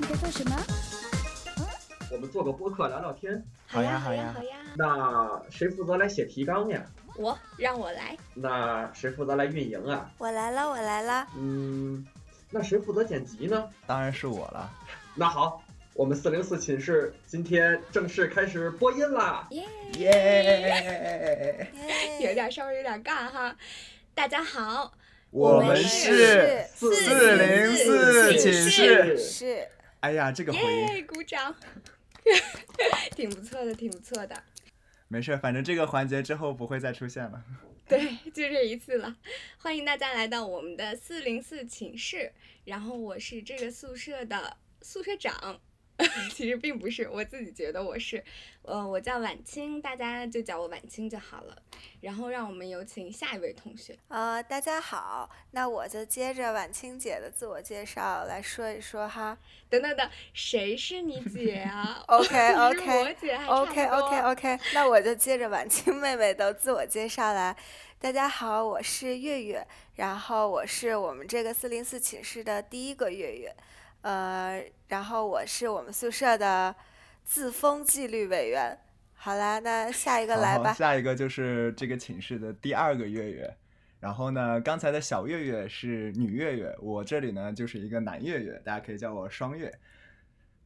你在做什么？我们做个播客聊聊天。好呀好好呀好呀，那谁负责来写提纲呀？我让我来，那谁负责来运营啊？我来了，我来了。嗯，那谁负责剪辑呢？当然是我了。那好，我们四零四寝室今天正式开始播音啦！耶，耶！有耶！点稍微有点尬哈。大家好，我们是是四零四寝室。是哎呀，这个回应耶，鼓掌，挺不错的，挺不错的。没事，反正这个环节之后不会再出现了。对，就这一次了。欢迎大家来到我们的四零四寝室，然后我是这个宿舍的宿舍长。其实并不是，我自己觉得我是，呃，我叫晚清，大家就叫我晚清就好了。然后让我们有请下一位同学。呃，大家好，那我就接着晚清姐的自我介绍来说一说哈。等等等，谁是你姐啊 OK OK OK OK OK，那我就接着晚清妹妹的自我介绍来。大家好，我是月月，然后我是我们这个四零四寝室的第一个月月，呃，然后我是我们宿舍的自封纪律委员。好啦，那下一个来，吧。下一个就是这个寝室的第二个月月。然后呢，刚才的小月月是女月月，我这里呢就是一个男月月，大家可以叫我双月。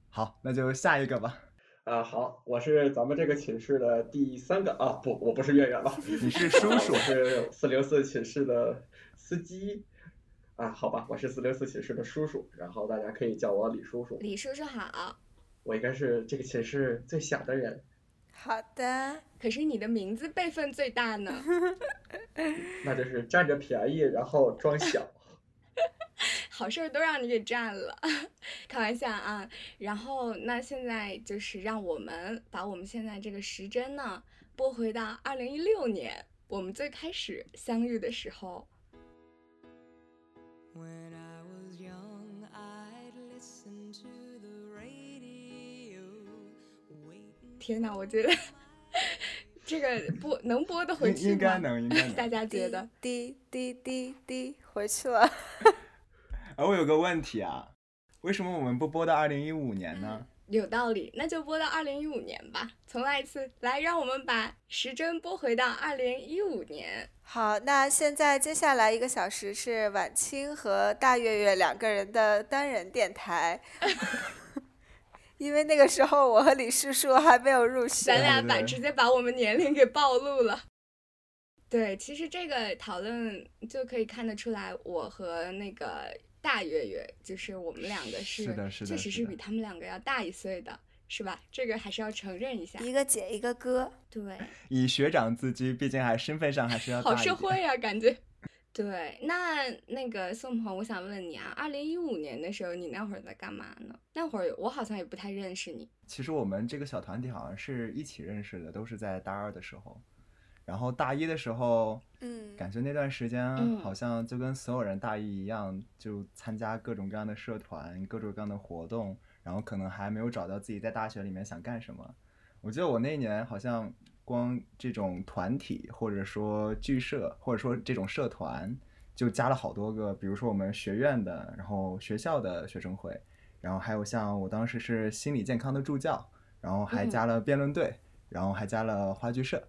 好，那就下一个吧。啊，好，我是咱们这个寝室的第三个啊，不，我不是月月了，你是叔叔我是四零四寝室的司机。啊，好吧，我是四零四寝室的叔叔，然后大家可以叫我李叔叔。李叔叔好。我应该是这个寝室最小的人，好的，可是你的名字辈分最大呢。那就是占着便宜然后装小。好事儿都让你给占了，开玩笑啊。然后那现在就是让我们把我们现在这个时针呢拨回到二零一六年，我们最开始相遇的时候。When I was young, I'd listen to the radio. waiting 天哪，我觉得这个播能播得回应去吗？应该能，应该大能。家觉得？滴滴滴滴回去了。而我有个问题啊，为什么我们不播到二零一五年呢？有道理，那就播到二零一五年吧。重来一次，来，让我们把时针拨回到二零一五年。好，那现在接下来一个小时是晚清和大月月两个人的单人电台，因为那个时候我和李叔叔还没有入学咱。俩把直接把我们年龄给暴露了。对，其实这个讨论就可以看得出来，我和那个大月月，就是我们两个是，是的是的确实是比他们两个要大一岁的，是吧？这个还是要承认一下。一个姐一个哥，对，以学长自居，毕竟还身份上还是要大好。社会啊，感觉。对，那那个宋鹏，我想问你啊，二零一五年的时候，你那会儿在干嘛呢？那会儿我好像也不太认识你。其实我们这个小团体好像是一起认识的，都是在大二的时候。然后大一的时候，嗯，感觉那段时间嗯好像就跟所有人大一一样，就参加各种各样的社团、各种各样的活动，然后可能还没有找到自己在大学里面想干什么。我记得我那一年好像光这种团体，或者说剧社，或者说这种社团，就加了好多个，比如说我们学院的，然后学校的学生会，然后还有像我当时是心理健康的助教，然后还嗯加了辩论队，然后还加了话剧社。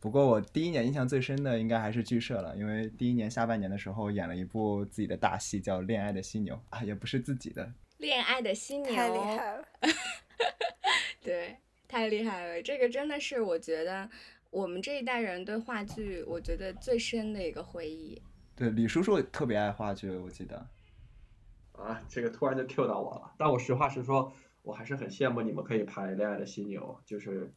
不过我第一年印象最深的应该还是剧社了，因为第一年下半年的时候演了一部自己的大戏，叫《恋爱的犀牛》啊，也不是自己的，恋爱的犀牛，太厉害了。对，太厉害了！这个真的是我觉得我们这一代人对话剧，我觉得最深的一个回忆。对，李叔叔特别爱话剧，我记得。啊，这个突然就 Q 到我了。但我实话实说，我还是很羡慕你们可以拍《恋爱的犀牛》，就是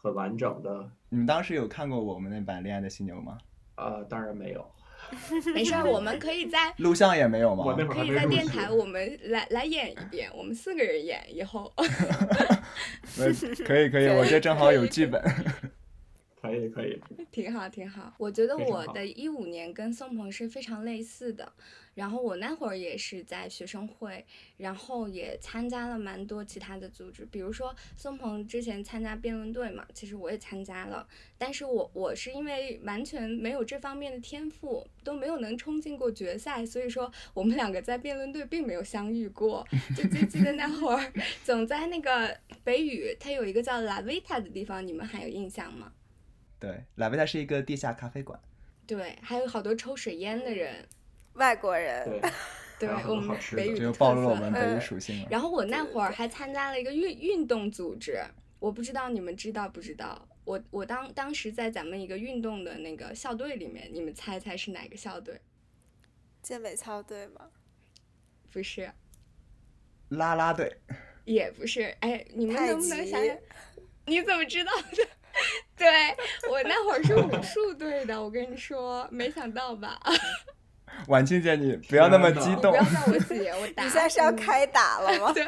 很完整的。你们当时有看过我们那版《恋爱的犀牛》吗？呃、当然没有，没事儿，我们可以在录像也没有吗？我那会儿可以在电台，我们来来演一遍，我们四个人演以后。呃可以可以，我这正好有剧本。可以可以，挺好，挺好。我觉得我的一五年跟宋鹏是非常类似的，然后我那会儿也是在学生会，然后也参加了蛮多其他的组织，比如说宋鹏之前参加辩论队嘛，其实我也参加了，但是我我是因为完全没有这方面的天赋，都没有能冲进过决赛，所以说我们两个在辩论队并没有相遇过。就就记得那会儿 总在那个北语，它有一个叫 La Vita 的地方，你们还有印象吗？对，拉维塔是一个地下咖啡馆。对，还有好多抽水烟的人。外国人，对，对我们多好吃的这就北语的特暴露了我色们北语嗯属性了。然后我那会儿还参加了一个运运动组织，我不知道你们知道不知道。我我当当时在咱们一个运动的那个校队里面，你们猜猜是哪个校队？健美操队吗？不是，啦啦队，也不是。哎，你们能不能想想？你怎么知道的？对我那会儿是武 术队的，我跟你说，没想到吧？婉清姐，你不要那么激动不要。叫我姐，我打你现在是要开打了吗？对，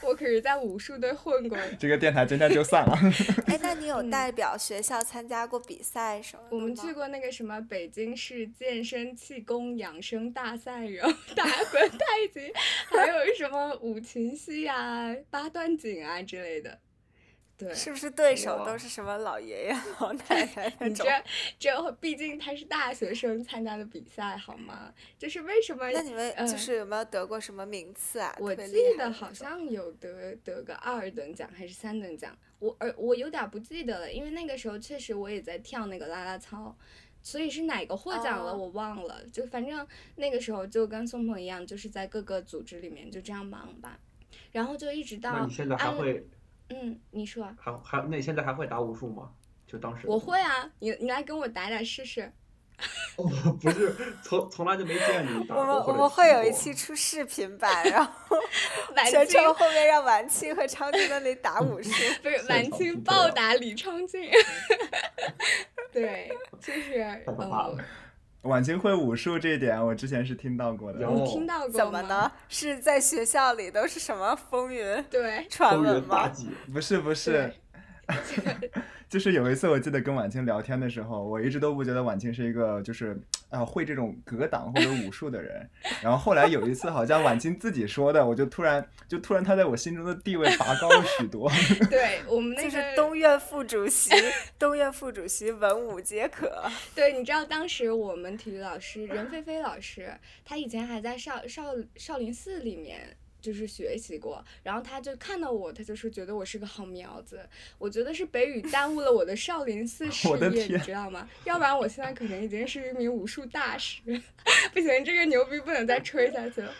我可是在武术队混过的。这个电台今天就散了。哎，那你有嗯代表学校参加过比赛什么的吗？我们去过那个什么北京市健身气功养生大赛，然后打滚太极，还有什么五禽戏啊、八段锦啊之类的。对，是不是对手都是什么老爷爷 老奶奶 那种？你这这毕竟他是大学生参加的比赛，好吗？就是为什么？那你们嗯就是有没有得过什么名次啊？我记得好像有得得个二等奖还是三等奖，我而我有点不记得了，因为那个时候确实我也在跳那个啦啦操，所以是哪个获奖了哦我忘了，就反正那个时候就跟宋鹏一样，就是在各个组织里面就这样忙吧，然后就一直到那你现在还安会嗯，你说还还那你现在还会打武术吗？就当时我会啊，你你来跟我打打试试，哦，不是从从来就没见你打我们过或者我们会有一期出视频版，然后 婉全清程后面让晚清和昌静在那里打武术。不是婉场清匹配啊暴打李昌俊，对，就是太可怕了嗯，婉清会武术这一点，我之前是听到过的。有听到过？怎么呢？是在学校里都是什么风云对，传闻吗？不是不是，就是有一次我记得跟婉清聊天的时候，我一直都不觉得婉清是一个就是啊会这种格挡或者武术的人。然后后来有一次好像婉清自己说的，我就突然就突然他在我心中的地位拔高了许多。对我们那个就是东院副主席，东院副主席文武皆可。对，你知道当时我们体育老师任菲菲老师，她以前还在少少少林寺里面就是学习过，然后他就看到我，他就是觉得我是个好苗子。我觉得是北语耽误了我的少林寺 事我的业，你天知道吗？要不然我现在可能已经是一名武术大师。不行，这个牛逼不能再吹下去了。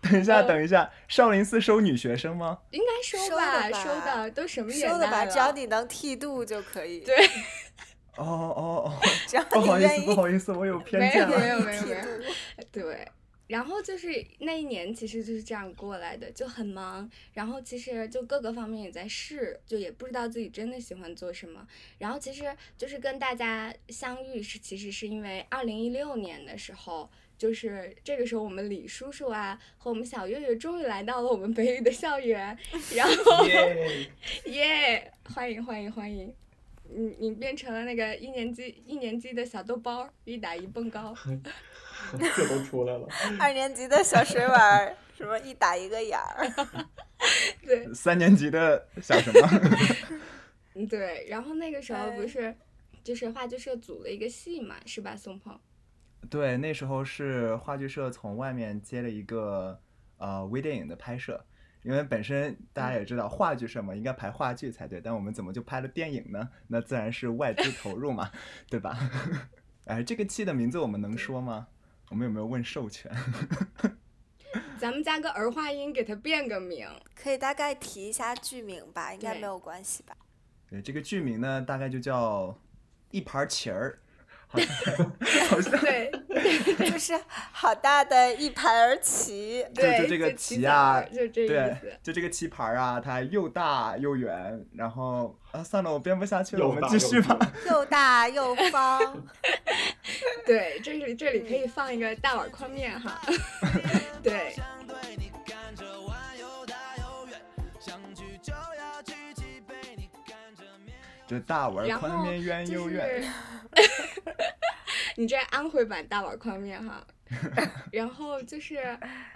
等一下，呃等一下，少林寺收女学生吗？应该收收的吧，收的，都什么年代说的吧，只要了你能剃度就可以。对，哦哦哦，只要不好意思，你愿意不好意思，我有偏没有见了。没有没有剃没有。对，然后就是那一年其实就是这样过来的，就很忙，然后其实就各个方面也在试，就也不知道自己真的喜欢做什么。然后其实就是跟大家相遇是，其实是因为二零一六年的时候。就是这个时候，我们李叔叔啊和我们小月月终于来到了我们北语的校园，然后 耶，耶欢迎欢迎欢迎！你你变成了那个一年级一年级的小豆包，一打一蹦高。这都出来了，二年级的小水碗儿，什么一打一个眼儿。对，三年级的小什么？嗯，对，然后那个时候不哎是，就是话剧社组了一个戏嘛，是吧，宋鹏？对，那时候是话剧社从外面接了一个呃微电影的拍摄，因为本身大家也知道话剧社嘛，应该排话剧才对，但我们怎么就拍了电影呢？那自然是外资投入嘛，对吧？哎，这个戏的名字我们能说吗？我们有没有问授权？咱们加个儿化音，给它变个名。可以大概提一下剧名吧，应该没有关系吧？对，这个剧名呢，大概就叫一盘棋儿，好像好像对 就是好大的一盘儿棋。对，就这个棋棋啊就这意对思。，就这个棋盘儿啊，它又大又圆，然后啊，算了，我编不下去了，我们继续吧。又大又方，对，这里这里可以放一个大碗宽面哈。对，就大碗宽面圆又就圆。是，你这安徽版大碗宽面哈。然后就是，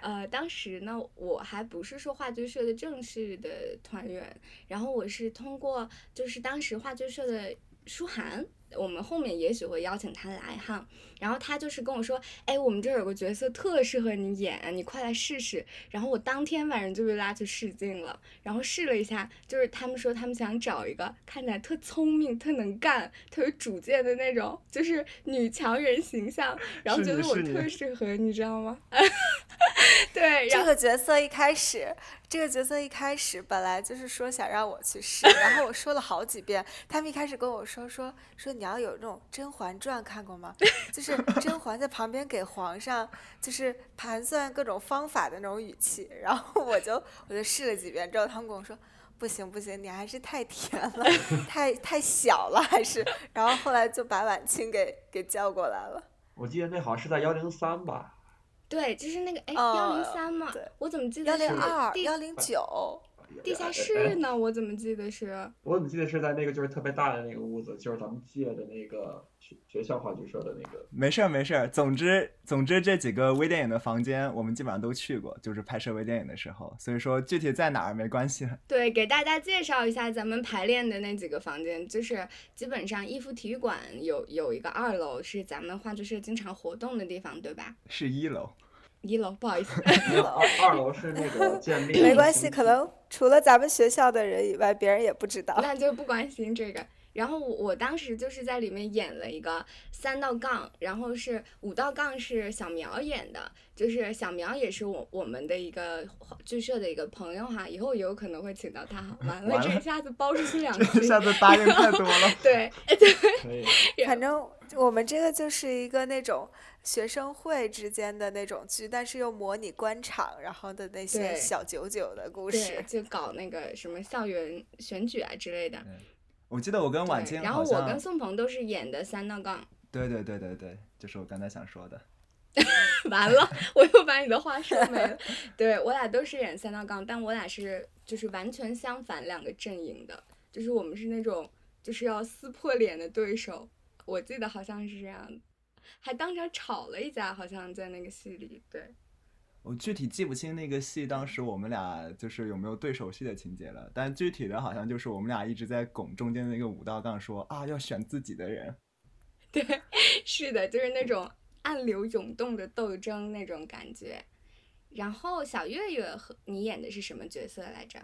呃，当时呢，我还不是说话剧社的正式的团员，然后我是通过就是当时话剧社的舒涵，我们后面也许会邀请他来哈。然后他就是跟我说，哎，我们这儿有个角色特适合你演，你快来试试。然后我当天晚上就被拉去试镜了，然后试了一下，就是他们说他们想找一个看起来特聪明、特能干、特有主见的那种，就是女强人形象，然后觉得我特适合，你知道吗？对，这个角色一开始，这个角色一开始本来就是说想让我去试，然后我说了好几遍，他们一开始跟我说说说你要有那种《甄嬛传》看过吗？就是 甄嬛在旁边给皇上就是盘算各种方法的那种语气，然后我就我就试了几遍之后，他们跟我说。不行不行，你还是太甜了，太太小了，还是，然后后来就把婉清给给叫过来了。我记得那好像是在幺零三吧，对，就是那个哎哦幺零三嘛，我怎么记幺得幺零二、地幺零九，地下哎室呢？我怎么记得是？我怎么记得是在那个就是特别大的那个屋子，就是咱们借的那个学学校话剧社的那个。没事儿没事儿，总之总之这几个微电影的房间我们基本上都去过，就是拍摄微电影的时候，所以说具体在哪儿没关系。对，给大家介绍一下咱们排练的那几个房间，就是基本上逸夫体育馆有有一个二楼是咱们话剧社经常活动的地方，对吧？是一楼，一楼不好意思，二二楼是那个建立。没关系，可能除了咱们学校的人以外，别人也不知道。那就不关心这个。然后我我当时就是在里面演了一个三道杠，然后是五道杠是小苗演的，就是小苗也是我我们的一个剧社的一个朋友哈，以后有可能会请到他哈。完了，完了这一下子包出去两这句一，下子答应太多了。对，可以。反正我们这个就是一个那种学生会之间的那种剧，但是又模拟官场，然后的那些小九九的故，事。就搞那个什么校园选举啊之类的。我记得我跟婉对，清然后我跟宋鹏都是演的三道杠。对对对对对，就是我刚才想说的。完了，我又把你的话说没了。对我俩都是演三道杠，但我俩是就是完全相反两个阵营的，就是我们是那种就是要撕破脸的对手。我记得好像是这样，还当场吵了一架，好像在那个戏里。对，我具体记不清那个戏当时我们俩就是有没有对手戏的情节了，但具体的好像就是我们俩一直在拱中间的那个五道杠说啊要选自己的人。对，是的，就是那种暗流涌动的斗争那种感觉。然后小月月和你演的是什么角色来着？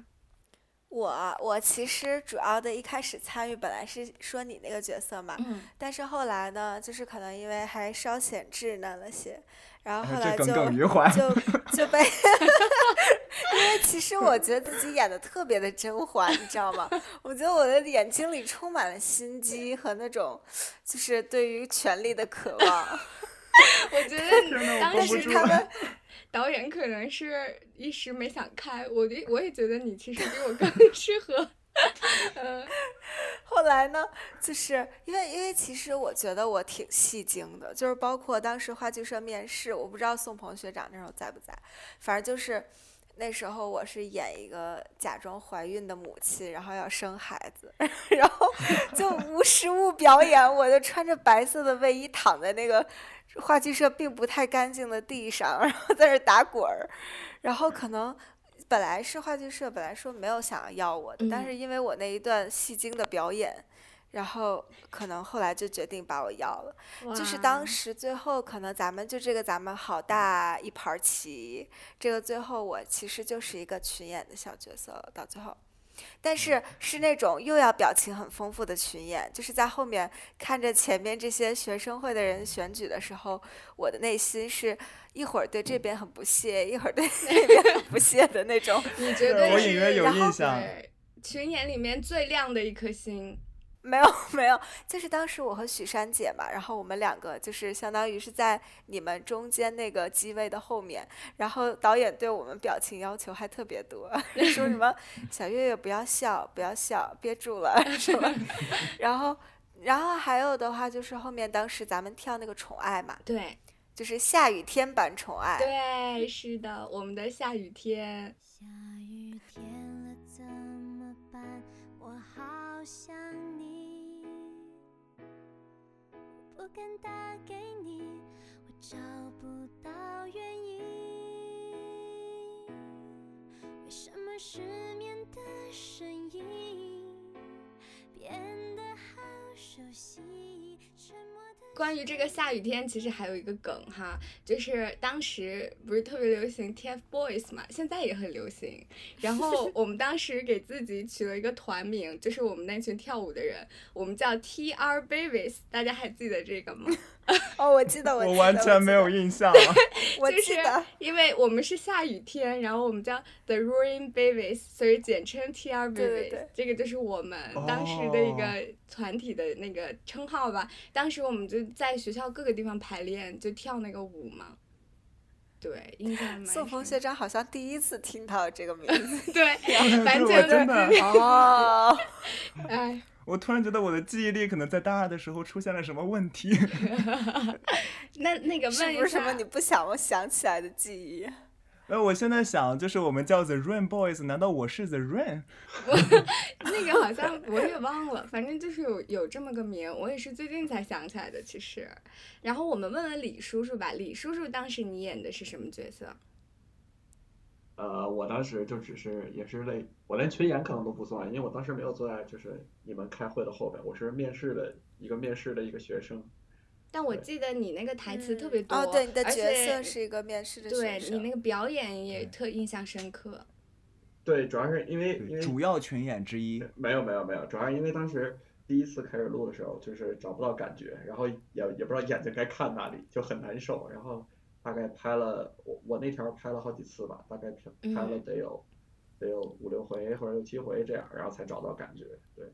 我我其实主要的一开始参与本来是说你那个角色嘛，嗯，但是后来呢，就是可能因为还稍显稚嫩了些，然后后来就。就 就被，因为其实我觉得自己演的特别的甄嬛，你知道吗？我觉得我的眼睛里充满了心机和那种，就是对于权力的渴望。我觉得 当但绷不住了是他们导演可能是一时没想开，我的我也觉得你其实比我更 适合。嗯，后来呢，就是因为因为其实我觉得我挺戏精的，就是包括当时话剧社面试，我不知道宋鹏学长那时候在不在，反正就是那时候我是演一个假装怀孕的母亲，然后要生孩子，然后就无实物表演，我就穿着白色的卫衣躺在那个话剧社并不太干净的地上，然后在那打滚儿，然后可能。本来是话剧社，本来说没有想要要我的，但嗯是因为我那一段戏精的表演，然后可能后来就决定把我要了。就是当时最后可能咱们就这个咱们好大一盘棋，这个最后我其实就是一个群演的小角色了，到最后。但是是那种又要表情很丰富的群演，就是在后面看着前面这些学生会的人选举的时候，我的内心是一会儿对这边很不屑，一会儿对 那边很不屑的那种。你觉得我隐约有印象。群演里面最亮的一颗星。没有 没有，就是当时我和许珊姐嘛，然后我们两个就是相当于是在你们中间那个机位的后面，然后导演对我们表情要求还特别多，说什么小月月不要笑，不要笑，憋住了什么，然后然后还有的话就是后面当时咱们跳那个宠爱嘛，对就是下雨天版宠爱，对，是的，我们的下雨天。下雨天了怎么办？我好想你。不敢打给你，我找不到原因。为什么失眠的声音变得好熟悉？关于这个下雨天，其实还有一个梗哈，就是当时不是特别流行 TFBOYS 嘛，现在也很流行。然后 我们当时给自己取了一个团名，就是我们那群跳舞的人，我们叫 TR Babies，大家还记得这个吗？哦，我记得，我记我完全没有，印象。了 我就是记得，因为我们是下雨天，然后我们叫 The Rain Babies，所以简称 TR Babies。对对对这个就是我们当时的一哦个团体的那个称号吧。当时我们就在学校各个地方排练，就跳那个舞嘛。对，印象蛮宋鹏深学长好像第一次听到这个名字。对，完对全我真的，哦，哎，我突然觉得我的记忆力可能在大二的时候出现了什么问题。那那个是问一下不是什么你，不想我想起来的记忆？那我现在想，就是我们叫 The Rain Boys，难道我是 The Rain？我那个好像我也忘了，反正就是有有这么个名，我也是最近才想起来的，其实。然后我们问问李叔叔吧，李叔叔当时你演的是什么角色？呃，我当时就只是也是类，我连群演可能都不算，因为我当时没有坐在就是你们开会的后边，我是面试的一个面试的一个学生。但我记得你那个台词特别多，哦，对，你的而角且色是一个面试的对学生。你那个表演也特印象深刻。对，主要是因为因为主要群演之一。没有没有没有，主要是因为当时第一次开始录的时候，就是找不到感觉，然后也也不知道眼睛该看哪里，就很难受。然后大概拍了我我那条拍了好几次吧，大概拍拍了嗯得有、得有五六回或者六七回这样，然后才找到感觉。对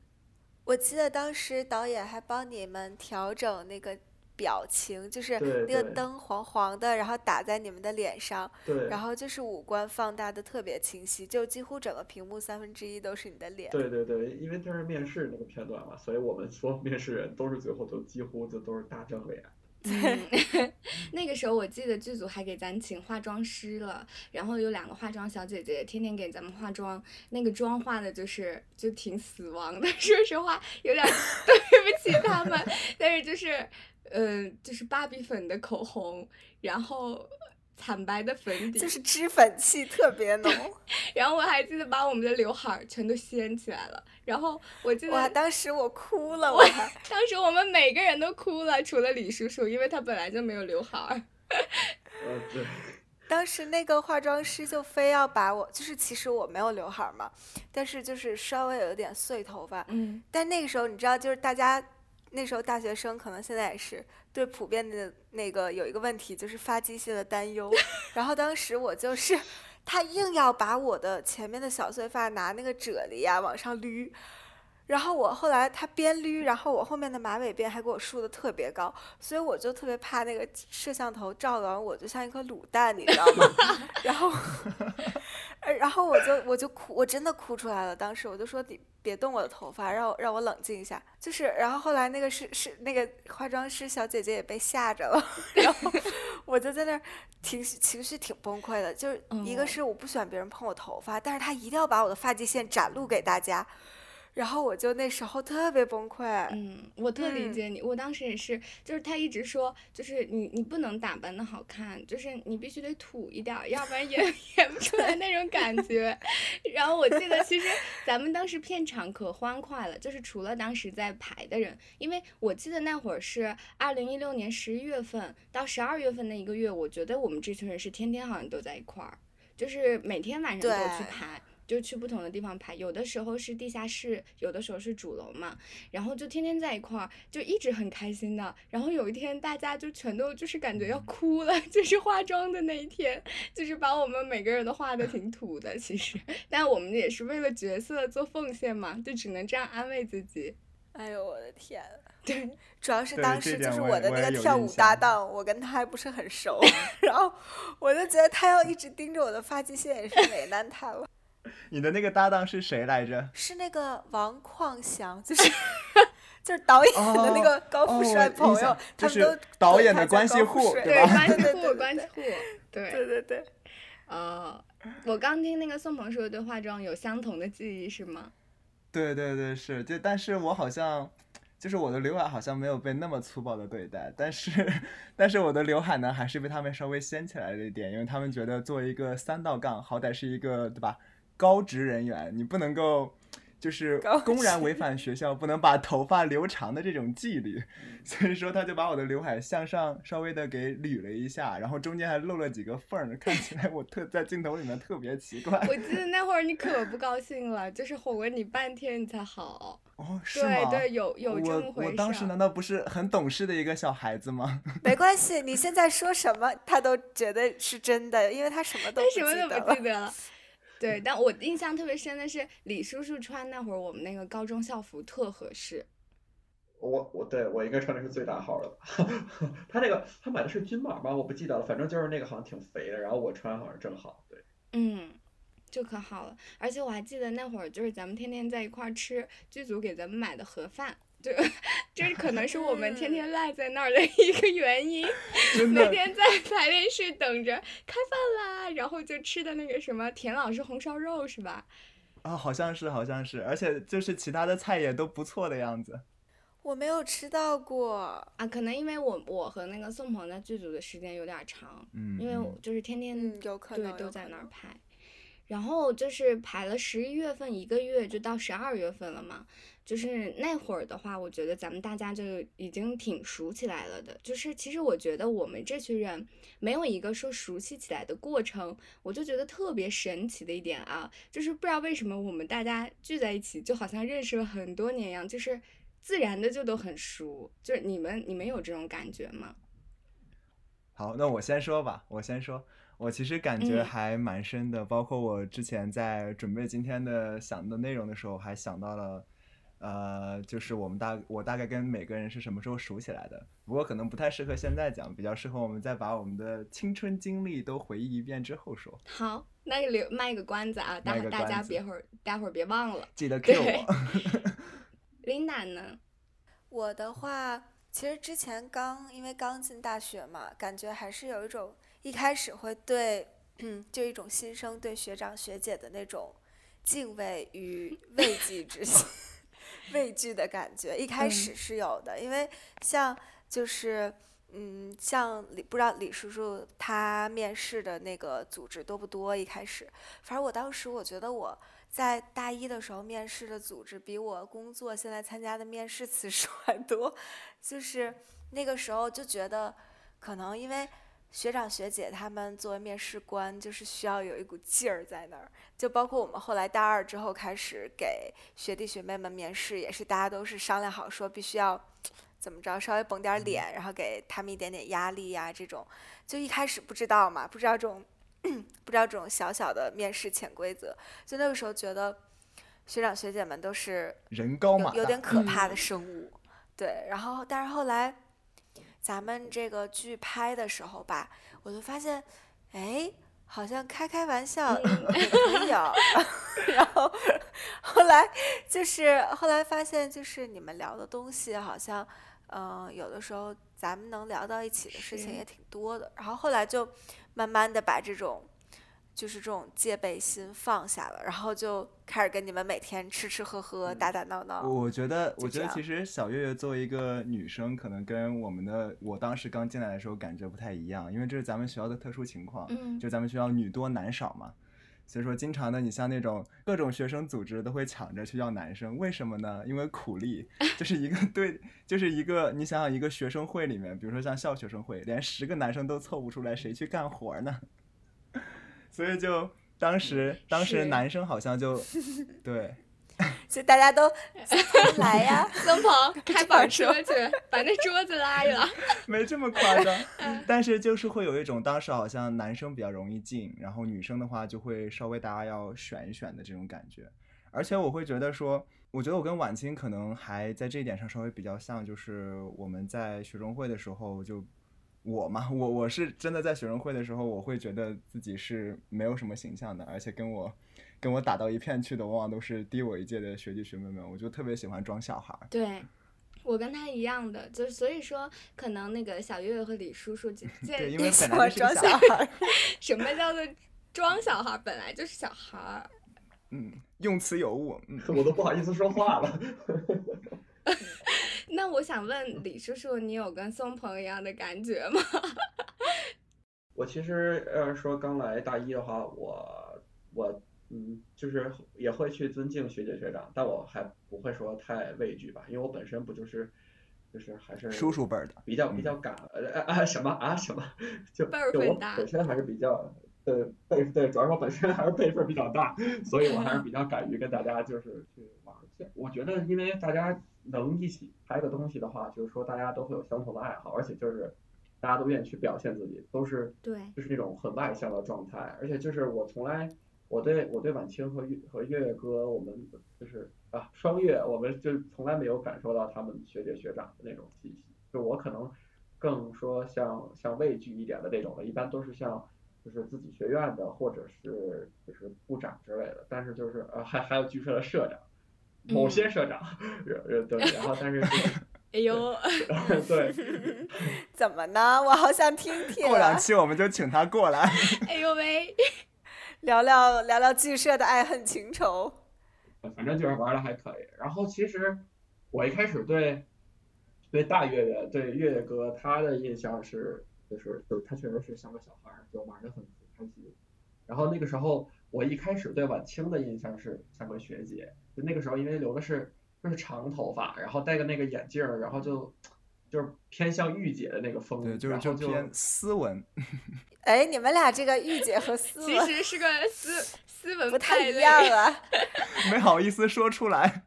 我记得当时导演还帮你们调整那个表情，就是那个灯黄黄的，然后打在你们的脸上，对然后就是五官放大的特别清晰，就几乎整个屏幕三分之一都是你的脸。对对对，因为这是面试那个片段嘛，所以我们所有面试人都是最后都几乎就都是大正脸。嗯，那个时候我记得剧组还给咱请化妆师了，然后有两个化妆小姐姐天天给咱们化妆，那个妆化的就是就挺死亡的，说实话有点对不起他们，但是就是呃就是芭比粉的口红，然后惨白的粉底，就是脂粉气特别浓。然后我还记得把我们的刘海儿全都掀起来了，然后我记得哇，当时我哭了，我当时我们每个人都哭了，除了李叔叔，因为他本来就没有刘海儿。呃，对，当时那个化妆师就非要把我，就是其实我没有刘海儿嘛，但是就是稍微有一点碎头发。嗯但那个时候你知道，就是大家那时候大学生可能现在也是对普遍的那个有一个问题，就是发际线的担忧。然后当时我就是他硬要把我的前面的小碎发拿那个啫喱呀、往上捋。然后我后来他边捋，然后我后面的马尾辫还给我梳的特别高，所以我就特别怕那个摄像头照完我就像一颗卤蛋，你知道吗？然后，呃然后我就我就哭，我真的哭出来了。当时我就说你别动我的头发，让我让我冷静一下。就是，然后后来那个是是那个化妆师小姐姐也被吓着了，然后我就在那儿情绪情绪挺崩溃的。就是一个哦是我不喜欢别人碰我头发，但是他一定要把我的发际线展露给大家，然后我就那时候特别崩溃。嗯，我特理嗯解你，我当时也是，就是他一直说，就是你你不能打扮的好看，就是你必须得土一点儿，要不然演 演不出来那种感觉。然后我记得其实咱们当时片场可欢快了，就是除了当时在排的人，因为我记得那会儿是二零一六年十一月份到十二月份那一个月，我觉得我们这群人是天天好像都在一块儿，就是每天晚上都去排。就去不同的地方排，有的时候是地下室，有的时候是主楼嘛，然后就天天在一块儿，就一直很开心的。然后有一天大家就全都就是感觉要哭了，就是化妆的那一天，就是把我们每个人都化的挺土的，其实，但我们也是为了角色做奉献嘛，就只能这样安慰自己。哎呦我的天！对，主要是当时就是我的那个跳舞搭档，我跟他还不是很熟，然后我就觉得他要一直盯着我的发际线，也是为难他了。你的那个搭档是谁来着？是那个王旷祥，就是 就是导演的那个高富哦帅朋友，他们都导演的关系户对关系户，对对对关系户，对，对对对，哦，我刚听那个宋鹏说对化妆有相同的记忆是吗？对对对，是，就但是我好像就是我的刘海好像没有被那么粗暴的对待，但是但是我的刘海呢，还是被他们稍微掀起来了一点，因为他们觉得作为一个三道杠，好歹是一个对吧高职人员，你不能够就是公然违反学校不能把头发留长的这种纪律，所以说他就把我的刘海向上稍微的给捋了一下，然后中间还露了几个缝儿，看起来我特在镜头里面特别奇怪。我记得那会儿你可不高兴了，就是哄了你半天你才好。哦，是吗？对对，有有这回事。我当时难道不是很懂事的一个小孩子吗？没关系，你现在说什么他都觉得是真的，因为他什么都不记得了。对，但我印象特别深的是李叔叔穿那会儿我们那个高中校服特合适。我我对我应该穿的是最大号的吧？他那个他买的是均码吧？我不记得了，反正就是那个好像挺肥的，然后我穿好像正好。对，嗯，就可好了。而且我还记得那会儿就是咱们天天在一块儿吃剧组给咱们买的盒饭，就这 可能是我们天天赖在那儿的一个原因。真的，每天在排练室等着开饭啦，然后就吃的那个什么田老师红烧肉是吧？啊，好像是，好像是，而且就是其他的菜也都不错的样子。我没有吃到过。啊，可能因为我我和那个宋鹏在剧组的时间有点长，嗯，因为就是天天嗯，有可对能都在那儿能拍，然后就是排了十一月份一个月，就到十二月份了嘛。就是那会儿的话，我觉得咱们大家就已经挺熟起来了的。就是其实我觉得我们这群人没有一个说熟悉起来的过程，我就觉得特别神奇的一点啊，就是不知道为什么我们大家聚在一起，就好像认识了很多年一样，就是自然的就都很熟。就是你们你们有这种感觉吗？好，那我先说吧，我先说，我其实感觉嗯还蛮深的，包括我之前在准备今天的想的内容的时候，还想到了，呃，就是我们大我大概跟每个人是什么时候熟起来的，不过可能不太适合现在讲，比较适合我们再把我们的青春经历都回忆一遍之后说，好，那个留卖个关子啊，大大家别会儿待会儿别忘了。记得 Q 我。Linda 呢？我的话，其实之前刚因为刚进大学嘛，感觉还是有一种一开始会对，嗯，就一种新生对学长学姐的那种敬畏与畏惧之心，畏惧的感觉，一开嗯始是有的，因为像就是。嗯，像李不知道李叔叔他面试的那个组织多不多？一开始，反正我当时我觉得我在大一的时候面试的组织比我工作现在参加的面试次数 还多，就是那个时候就觉得，可能因为学长学姐他们作为面试官，就是需要有一股劲儿在那儿，就包括我们后来大二之后开始给学弟学妹们面试，也是大家都是商量好说必须要。怎么着，稍微绷点脸，然后给他们一点点压力呀、这种就一开始不知道嘛，不知道这种 不知道这种小小的面试潜规则，就那个时候觉得学长学姐们都是人高马大有有点可怕的嗯生物，对。然后，但是后来咱们这个剧拍的时候吧，我就发现，哎，好像开开玩笑也可以有。然后后来就是后来发现，就是你们聊的东西好像，嗯、有的时候咱们能聊到一起的事情也挺多的。然后后来就慢慢的把这种。就是这种戒备心放下了，然后就开始跟你们每天吃吃喝喝、打打闹闹。我觉得，我觉得其实小月月作为一个女生，可能跟我们的我当时刚进来的时候感觉不太一样，因为这是咱们学校的特殊情况，嗯就咱们学校女多男少嘛，所以说经常的你像那种各种学生组织都会抢着去要男生，为什么呢？因为苦力，就是一个 对，就是一个你想想一个学生会里面，比如说像校学生会，连十个男生都凑不出来，谁去干活呢？所以就当时当时男生好像就 对。所以大家都 来呀，曾鹏开板车去，把那桌子拉一拉。没这么夸张，但是就是会有一种当时好像男生比较容易进，然后女生的话就会稍微大家要选一选的这种感觉。而且我会觉得说，我觉得我跟晚清可能还在这一点上稍微比较像，就是我们在学生会的时候就。我嘛，我我是真的在学生会的时候，我会觉得自己是没有什么形象的，而且跟我跟我打到一片去的，往往都是低我一届的学弟学妹们，我就特别喜欢装小孩儿。对，我跟他一样的，就是所以说，可能那个小月月和李叔叔这 对，这因为喜欢本来就是装小小孩儿，什么叫做装小孩儿？本来就是小孩儿。嗯，用词有误，嗯。我都不好意思说话了。那我想问李叔叔，你有跟松鹏一样的感觉吗？我其实要是说刚来大一的话，我我嗯，就是也会去尊敬学姐学长，但我还不会说太畏惧吧，因为我本身不就是就是还是叔叔辈儿的比较比较敢呃啊什么啊什么，就辈儿就我分大本身还是比较对辈对，主要是我本身还是辈分比较大，所以我还是比较敢于跟大家就是去玩儿。这我觉得因为大家能一起拍个东西的话，就是说大家都会有相同的爱好，而且就是大家都愿意去表现自己，都是对。就是那种很外向的状态，而且就是我从来我对我对晚清和月和月月哥，我们就是啊双月，我们就从来没有感受到他们学姐学长的那种气息，就我可能更说像像畏惧一点的那种的，一般都是像就是自己学院的或者是就是部长之类的，但是就是呃还还有剧社的社长，某些社长，呃对，然后但是就是 哎呦，对，怎么呢？我好想听听过啊两期我们就请他过来。哎呦喂，聊聊聊聊剧社的爱恨情仇。反正就是玩的还可以。然后其实我一开始对对大月月对月月哥他的印象是就是就是他确实是像个小孩儿，就玩的很很开心。然后那个时候我一开始对晚清的印象是像个学姐，就那个时候因为留的是就是长头发，然后戴个那个眼镜儿，然后就就是偏向御姐的那个风对，格，就是然后就就偏斯文。哎，你们俩这个御姐和斯文其实是个斯 斯文不太一样啊，没好意思说出来。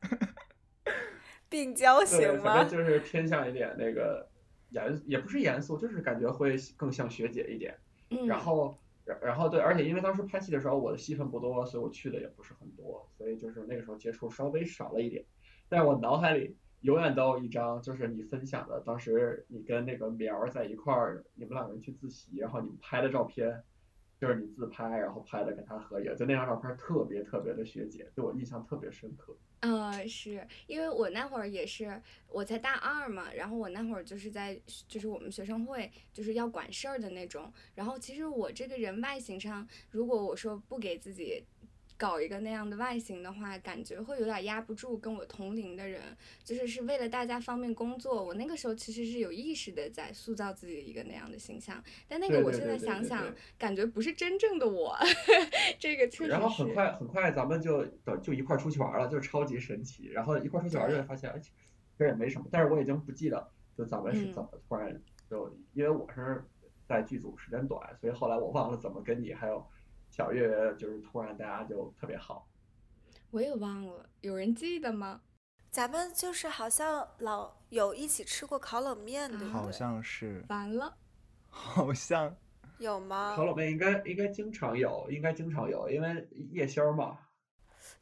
病娇，型吗反正？就是偏向一点那个严，也不是严肃，就是感觉会更像学姐一点。嗯，然后，然然后对，而且因为当时拍戏的时候我的戏份不多，所以我去的也不是很多，所以就是那个时候接触稍微少了一点。但我脑海里永远都有一张，就是你分享的，当时你跟那个苗在一块儿，你们两个人去自习，然后你们拍的照片，就是你自拍，然后拍的跟他合影，就那张照片特别特别的学姐，对我印象特别深刻。呃，是因为我那会儿也是我才大二嘛，然后我那会儿就是在就是我们学生会就是要管事儿的那种，然后其实我这个人外形上，如果我说不给自己搞一个那样的外形的话，感觉会有点压不住跟我同龄的人，就是是为了大家方便工作，我那个时候其实是有意识的在塑造自己一个那样的形象，但那个我现在想想对，感觉不是真正的我，这个确实然后很快很快咱们就等就一块儿出去玩儿了，就是超级神奇。然后一块儿出去玩儿就会发现，哎，其实也没什么。但是我已经不记得就咱们是嗯怎么突然就，因为我是在剧组时间短，所以后来我忘了怎么跟你还有小月就是突然大家就特别好。我也忘了，有人记得吗？咱们就是好像老有一起吃过烤冷面，对不对？好像是，完了。好像 有吗烤？冷面应该应该经常有，应该经常有，因为夜宵嘛。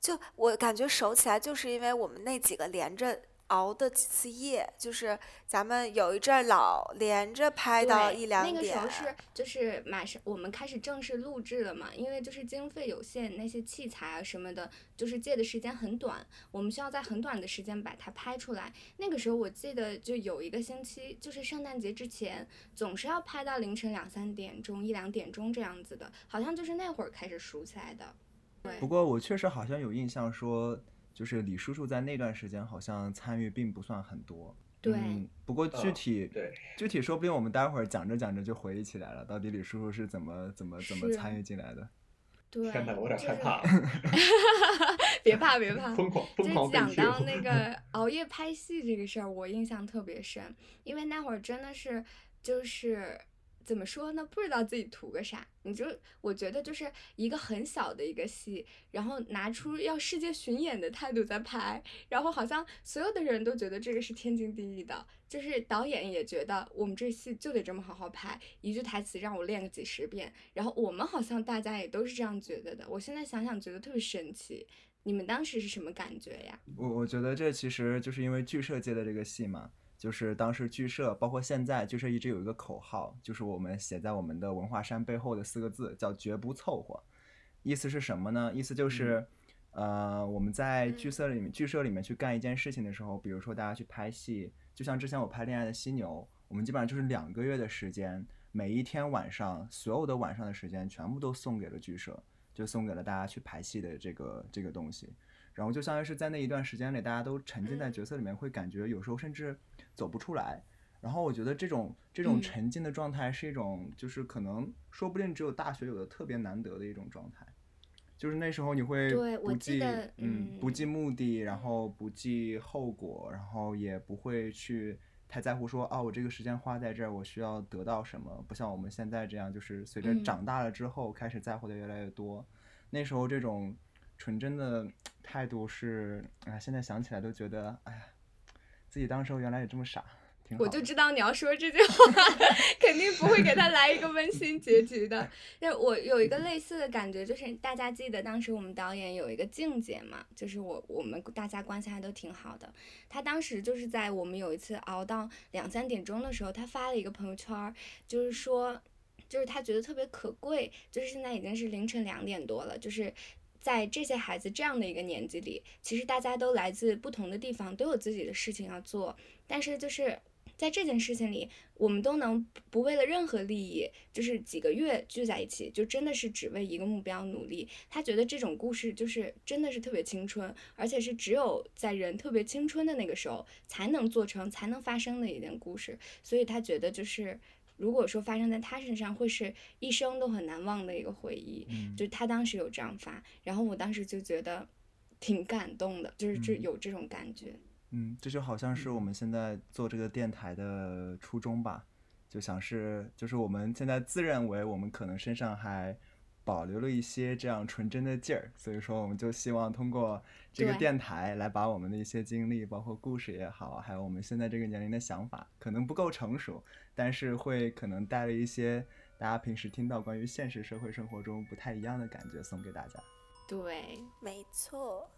就我感觉熟起来，就是因为我们那几个连着熬的几次夜，就是咱们有一阵儿老连着拍到一两点。那个时候是就是马上我们开始正式录制了嘛，因为就是经费有限，那些器材啊什么的，就是借的时间很短，我们需要在很短的时间把它拍出来。那个时候我记得就有一个星期，就是圣诞节之前，总是要拍到凌晨两三点钟、一两点钟这样子的，好像就是那会儿开始熟起来的。对不过我确实好像有印象说，就是李叔叔在那段时间好像参与并不算很多。对嗯，不过具嗯体、对具体说不定我们待会儿讲着讲着就回忆起来了，到底李叔叔是怎么怎么怎么参与进来的？对，天哪，我有点就是害怕，别怕别怕，疯狂疯就狂被讲到那个熬夜拍戏这个事儿，我印象特别深，因为那会儿真的是就是怎么说呢，不知道自己图个啥。你就我觉得就是一个很小的一个戏，然后拿出要世界巡演的态度在拍，然后好像所有的人都觉得这个是天经地义的，就是导演也觉得我们这戏就得这么好好拍，一句台词让我练个几十遍，然后我们好像大家也都是这样觉得的。我现在想想觉得特别神奇。你们当时是什么感觉呀？我我觉得这其实就是因为剧社接的这个戏嘛，就是当时剧社，包括现在剧社一直有一个口号，就是我们写在我们的文化衫背后的四个字，叫“绝不凑合”。意思是什么呢？意思就是，呃，我们在剧社里面、剧社里面去干一件事情的时候，比如说大家去拍戏，就像之前我拍《恋爱的犀牛》，我们基本上就是两个月的时间，每一天晚上，所有的晚上的时间全部都送给了剧社，就送给了大家去排戏的这个这个东西。然后就相当于是在那一段时间里，大家都沉浸在角色里面，会感觉有时候甚至走不出来。然后我觉得这种这种嗯沉浸的状态是一种，就是可能说不定只有大学有的特别难得的一种状态。就是那时候你会不计嗯不嗯计目的，然后不计后果，然后也不会去太在乎说啊我这个时间花在这儿，我需要得到什么，不像我们现在这样，就是随着嗯长大了之后开始在乎的越来越多。那时候这种纯真的态度是，哎，现在想起来都觉得，哎呀，自己当时候原来也这么傻，挺好。我就知道你要说这句话，肯定不会给他来一个温馨结局的。但我有一个类似的感觉，就是大家记得当时我们导演有一个静姐嘛，就是我我们大家关系还都挺好的。她当时就是在我们有一次熬到两三点钟的时候，她发了一个朋友圈，就是说，就是她觉得特别可贵，就是现在已经是凌晨两点多了，就是。在这些孩子这样的一个年纪里，其实大家都来自不同的地方，都有自己的事情要做，但是就是在这件事情里，我们都能不为了任何利益，就是几个月聚在一起，就真的是只为一个目标努力。他觉得这种故事就是真的是特别青春，而且是只有在人特别青春的那个时候才能做成、才能发生的一件故事。所以他觉得就是。如果说发生在他身上，会是一生都很难忘的一个回忆。嗯就他当时有这样发，然后我当时就觉得挺感动的，就是这嗯有这种感觉。嗯，这就好像是我们现在做这个电台的初衷吧，就想是就是我们现在自认为我们可能身上还保留了一些这样纯真的劲儿，所以说我们就希望通过这个电台来把我们的一些经历，包括故事也好，还有我们现在这个年龄的想法，可能不够成熟，但是会可能带了一些大家平时听到关于现实社会生活中不太一样的感觉送给大家。对，没错。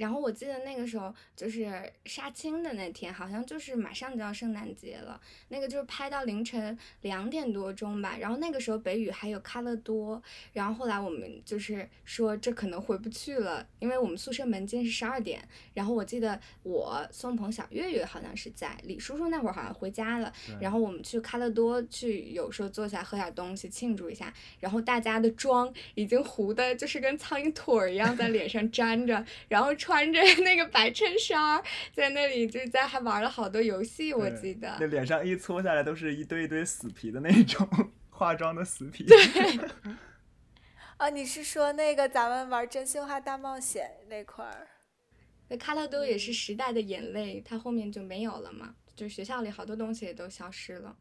然后我记得那个时候就是杀青的那天，好像就是马上就要圣诞节了，那个就是拍到凌晨两点多钟吧。然后那个时候北语还有卡乐多，然后后来我们就是说这可能回不去了，因为我们宿舍门禁是十二点。然后我记得我宋鹏、小月月好像是在，李叔叔那会儿好像回家了，然后我们去卡乐多去，有时候坐下喝点东西庆祝一下。然后大家的妆已经糊的，就是跟苍蝇腿儿一样在脸上粘着，然后穿着 那个白衬衫，在那里就是在还玩了好多游戏，我记得。那脸上一搓下来都是一堆一堆死皮的那种 化妆的死皮。对 啊，你是说那个咱们玩真心话大冒险那块儿？那卡乐多也是时代的眼泪，它后面就没有了嘛，就学校里好多东西也都消失了。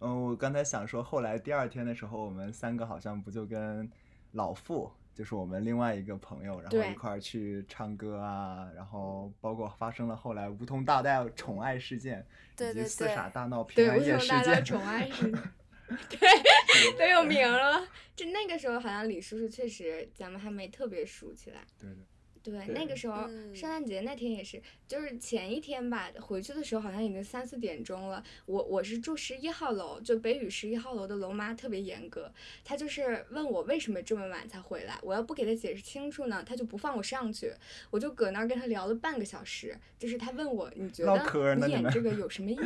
嗯，我刚才想说，后来第二天的时候，我们三个好像不就跟老傅，就是我们另外一个朋友，然后一块儿去唱歌啊，然后包括发生了后来梧桐大道宠爱事件，以及对对对四傻大闹平对，安夜事件。宠爱是，对，都有名了。就那个时候，好像李叔叔确实咱们还没特别熟起来。对对，对，那个时候嗯圣诞节那天也是，就是前一天吧，回去的时候好像已经三四点钟了。我我是住十一号楼，就北语十一号楼的楼妈特别严格，她就是问我为什么这么晚才回来，我要不给她解释清楚呢，她就不放我上去。我就搁那儿跟她聊了半个小时，就是她问我你觉得你演这个有什么意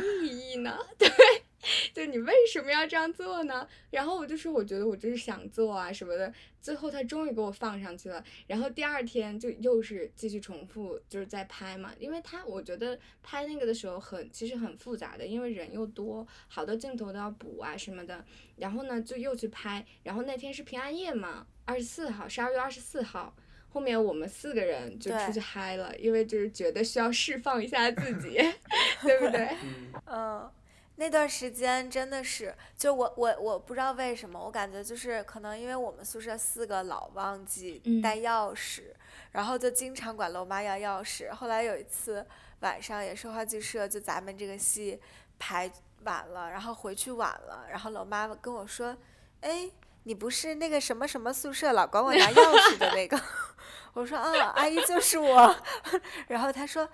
义呢？对。就你为什么要这样做呢？然后我就说，我觉得我就是想做啊什么的。最后他终于给我放上去了，然后第二天就又是继续重复，就是在拍嘛。因为他我觉得拍那个的时候很其实很复杂的，因为人又多，好多镜头都要补啊什么的。然后呢就又去拍，然后那天是平安夜嘛，二十四号，十二月二十四号。后面我们四个人就出去嗨了，因为就是觉得需要释放一下自己，对不对？嗯，嗯，那段时间真的是，就我我我不知道为什么，我感觉就是可能因为我们宿舍四个老忘记嗯带钥匙，然后就经常管楼妈要钥匙。后来有一次晚上也是话剧社，就咱们这个戏排晚了，然后回去晚了，然后楼妈跟我说：“哎，你不是那个什么什么宿舍老管我拿钥匙的那个？” 我说：“啊，阿姨就是我。” 然后她说。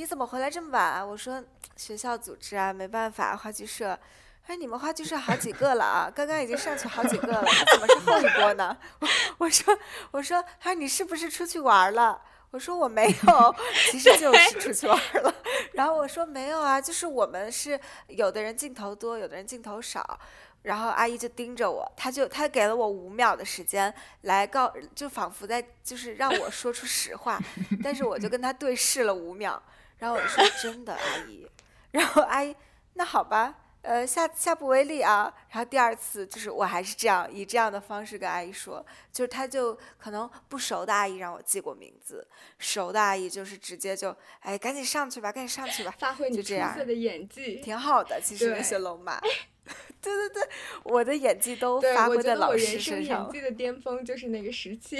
你怎么回来这么晚啊？我说学校组织啊，没办法，话剧社。哎，你们话剧社好几个了啊，刚刚已经上去好几个了，你怎么是后一波呢？我 我说我说，他说你是不是出去玩了？我说我没有，其实就是出去玩了。然后我说没有啊，就是我们是有的人镜头多，有的人镜头少。然后阿姨就盯着我，她就她给了我五秒的时间来告，就仿佛在就是让我说出实话，但是我就跟她对视了五秒，然后我说 真的，阿姨。然后阿姨，那好吧，呃，下下不为例啊。然后第二次就是我还是这样以这样的方式跟阿姨说，就是她就可能不熟的阿姨让我记过名字，熟的阿姨就是直接就哎赶紧上去吧，赶紧上去吧，发挥你出就这样色的演技。挺好的。其实那些龙马，对对对，我的演技都对，发我觉得我挥在老师人生演。技 的巅峰就是那个时期。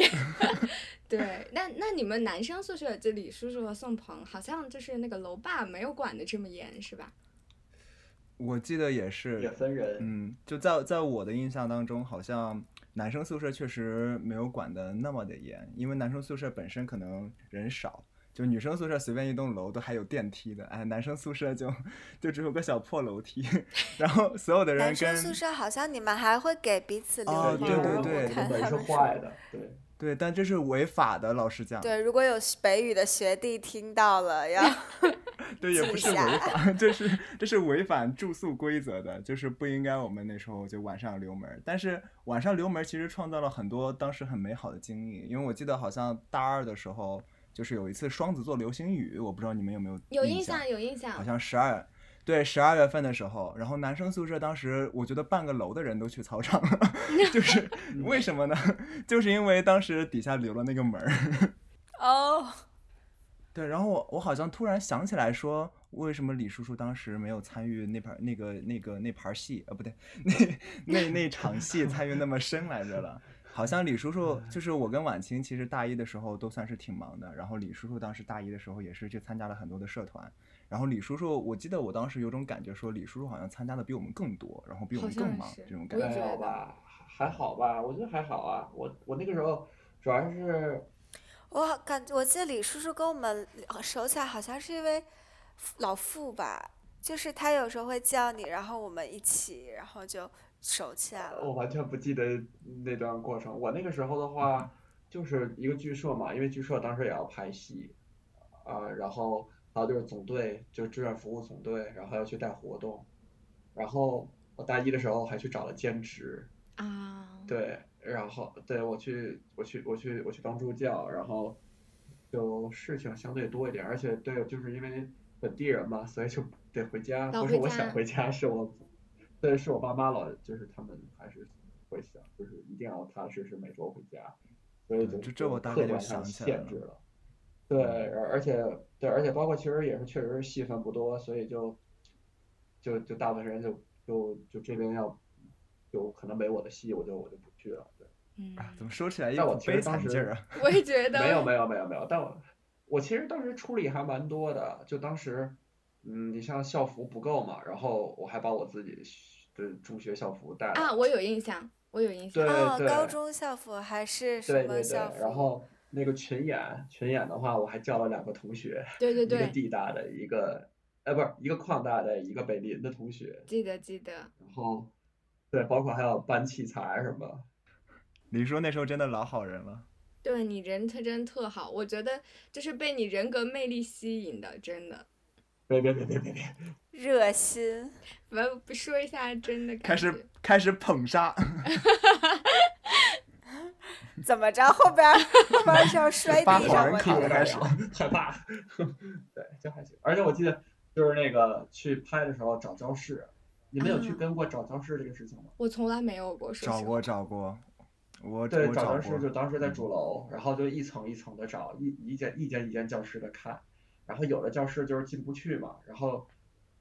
对，那那你们男生宿舍就李叔叔和宋鹏，好像就是那个楼霸没有管的这么严，是吧？我记得也是，也分人，嗯，就在在我的印象当中，好像男生宿舍确实没有管的那么的严，因为男生宿舍本身可能人少，就女生宿舍随便一栋楼都还有电梯的，哎，男生宿舍就就只有个小破楼梯，然后所有的人男生跟宿舍好像你们还会给彼此留哦门对对，对我看门是坏的，对。对，但这是违法的，老实讲，对，如果有北语的学弟听到了，要 对，也不是违法，这是这是违反住宿规则的，就是不应该我们那时候就晚上留门。但是晚上留门其实创造了很多当时很美好的经历，因为我记得好像大二的时候，就是有一次双子座流星雨，我不知道你们有没有印有印象，有印象好。像十二。对，十二月份的时候，然后男生宿舍当时我觉得半个楼的人都去操场了，就是为什么呢？就是因为当时底下留了那个门儿。哦，对，然后我我好像突然想起来说，为什么李叔叔当时没有参与那盘那个那个那盘戏？呃，不对，那那那场戏参与那么深来着了。好像李叔叔就是我跟婉清，其实大一的时候都算是挺忙的。然后李叔叔当时大一的时候也是去参加了很多的社团。然后李叔叔，我记得我当时有种感觉，说李叔叔好像参加的比我们更多，然后比我们更忙这种感觉。吧，还好吧，我觉得还好啊。我我那个时候主要是我感我记得李叔叔跟我们熟起来，好像是因为老傅吧，就是他有时候会叫你，然后我们一起，然后就熟起来了。我完全不记得那段过程。我那个时候的话，就是一个剧社嘛，因为剧社当时也要拍戏，啊、然后还有就是总队，就志愿服务总队，然后要去带活动，然后我大一的时候还去找了兼职，啊，对，然后对我去我去我去我去当助教，然后就事情相对多一点，而且对，就是因为本地人嘛，所以就得回家，老回不是我想回家，是我，对，是我爸妈老，就是他们还是会想，就是一定要踏踏实实每周回家，所以就这这我大概就客观上想起来了限制了。对，而而且对，而且包括其实也是确实是戏份不多，所以就就就大部分人就就就这边要有可能没我的戏，我就我就不去了。对，嗯，啊，怎么说起来一但我股悲其实当时惨劲儿啊？我也觉得没有没有没有没有，但我我其实当时出力还蛮多的，就当时，嗯，你像校服不够嘛，然后我还把我自己的中学校服带了，啊，我有印象，我有印象。对哦，对高中校服还是什对对对么校，服？然后那个群演群演的话，我还叫了两个同学，对对对 一个，地大的，一个哎不是一个矿大的，一个北林的同学，记得记得。然后对，包括还有搬器材什么，李叔那时候真的老好人了。对你人特真特好，我觉得就是被你人格魅力吸引的，真的。别别别别别别，热心，我不说一下真的。开始开始捧杀，怎么着？后边儿后边儿是要摔地上吗？开始害怕，对，就还行。而且我记得就是那个去拍的时候找教室，你们有去嗯跟过找教室这个事情吗？我从来没有过，找过。找过，我对，我找找教室就当时在嗯主楼，然后就一层一层的找，一一间一间一间教室的看，然后有的教室就是进不去嘛，然后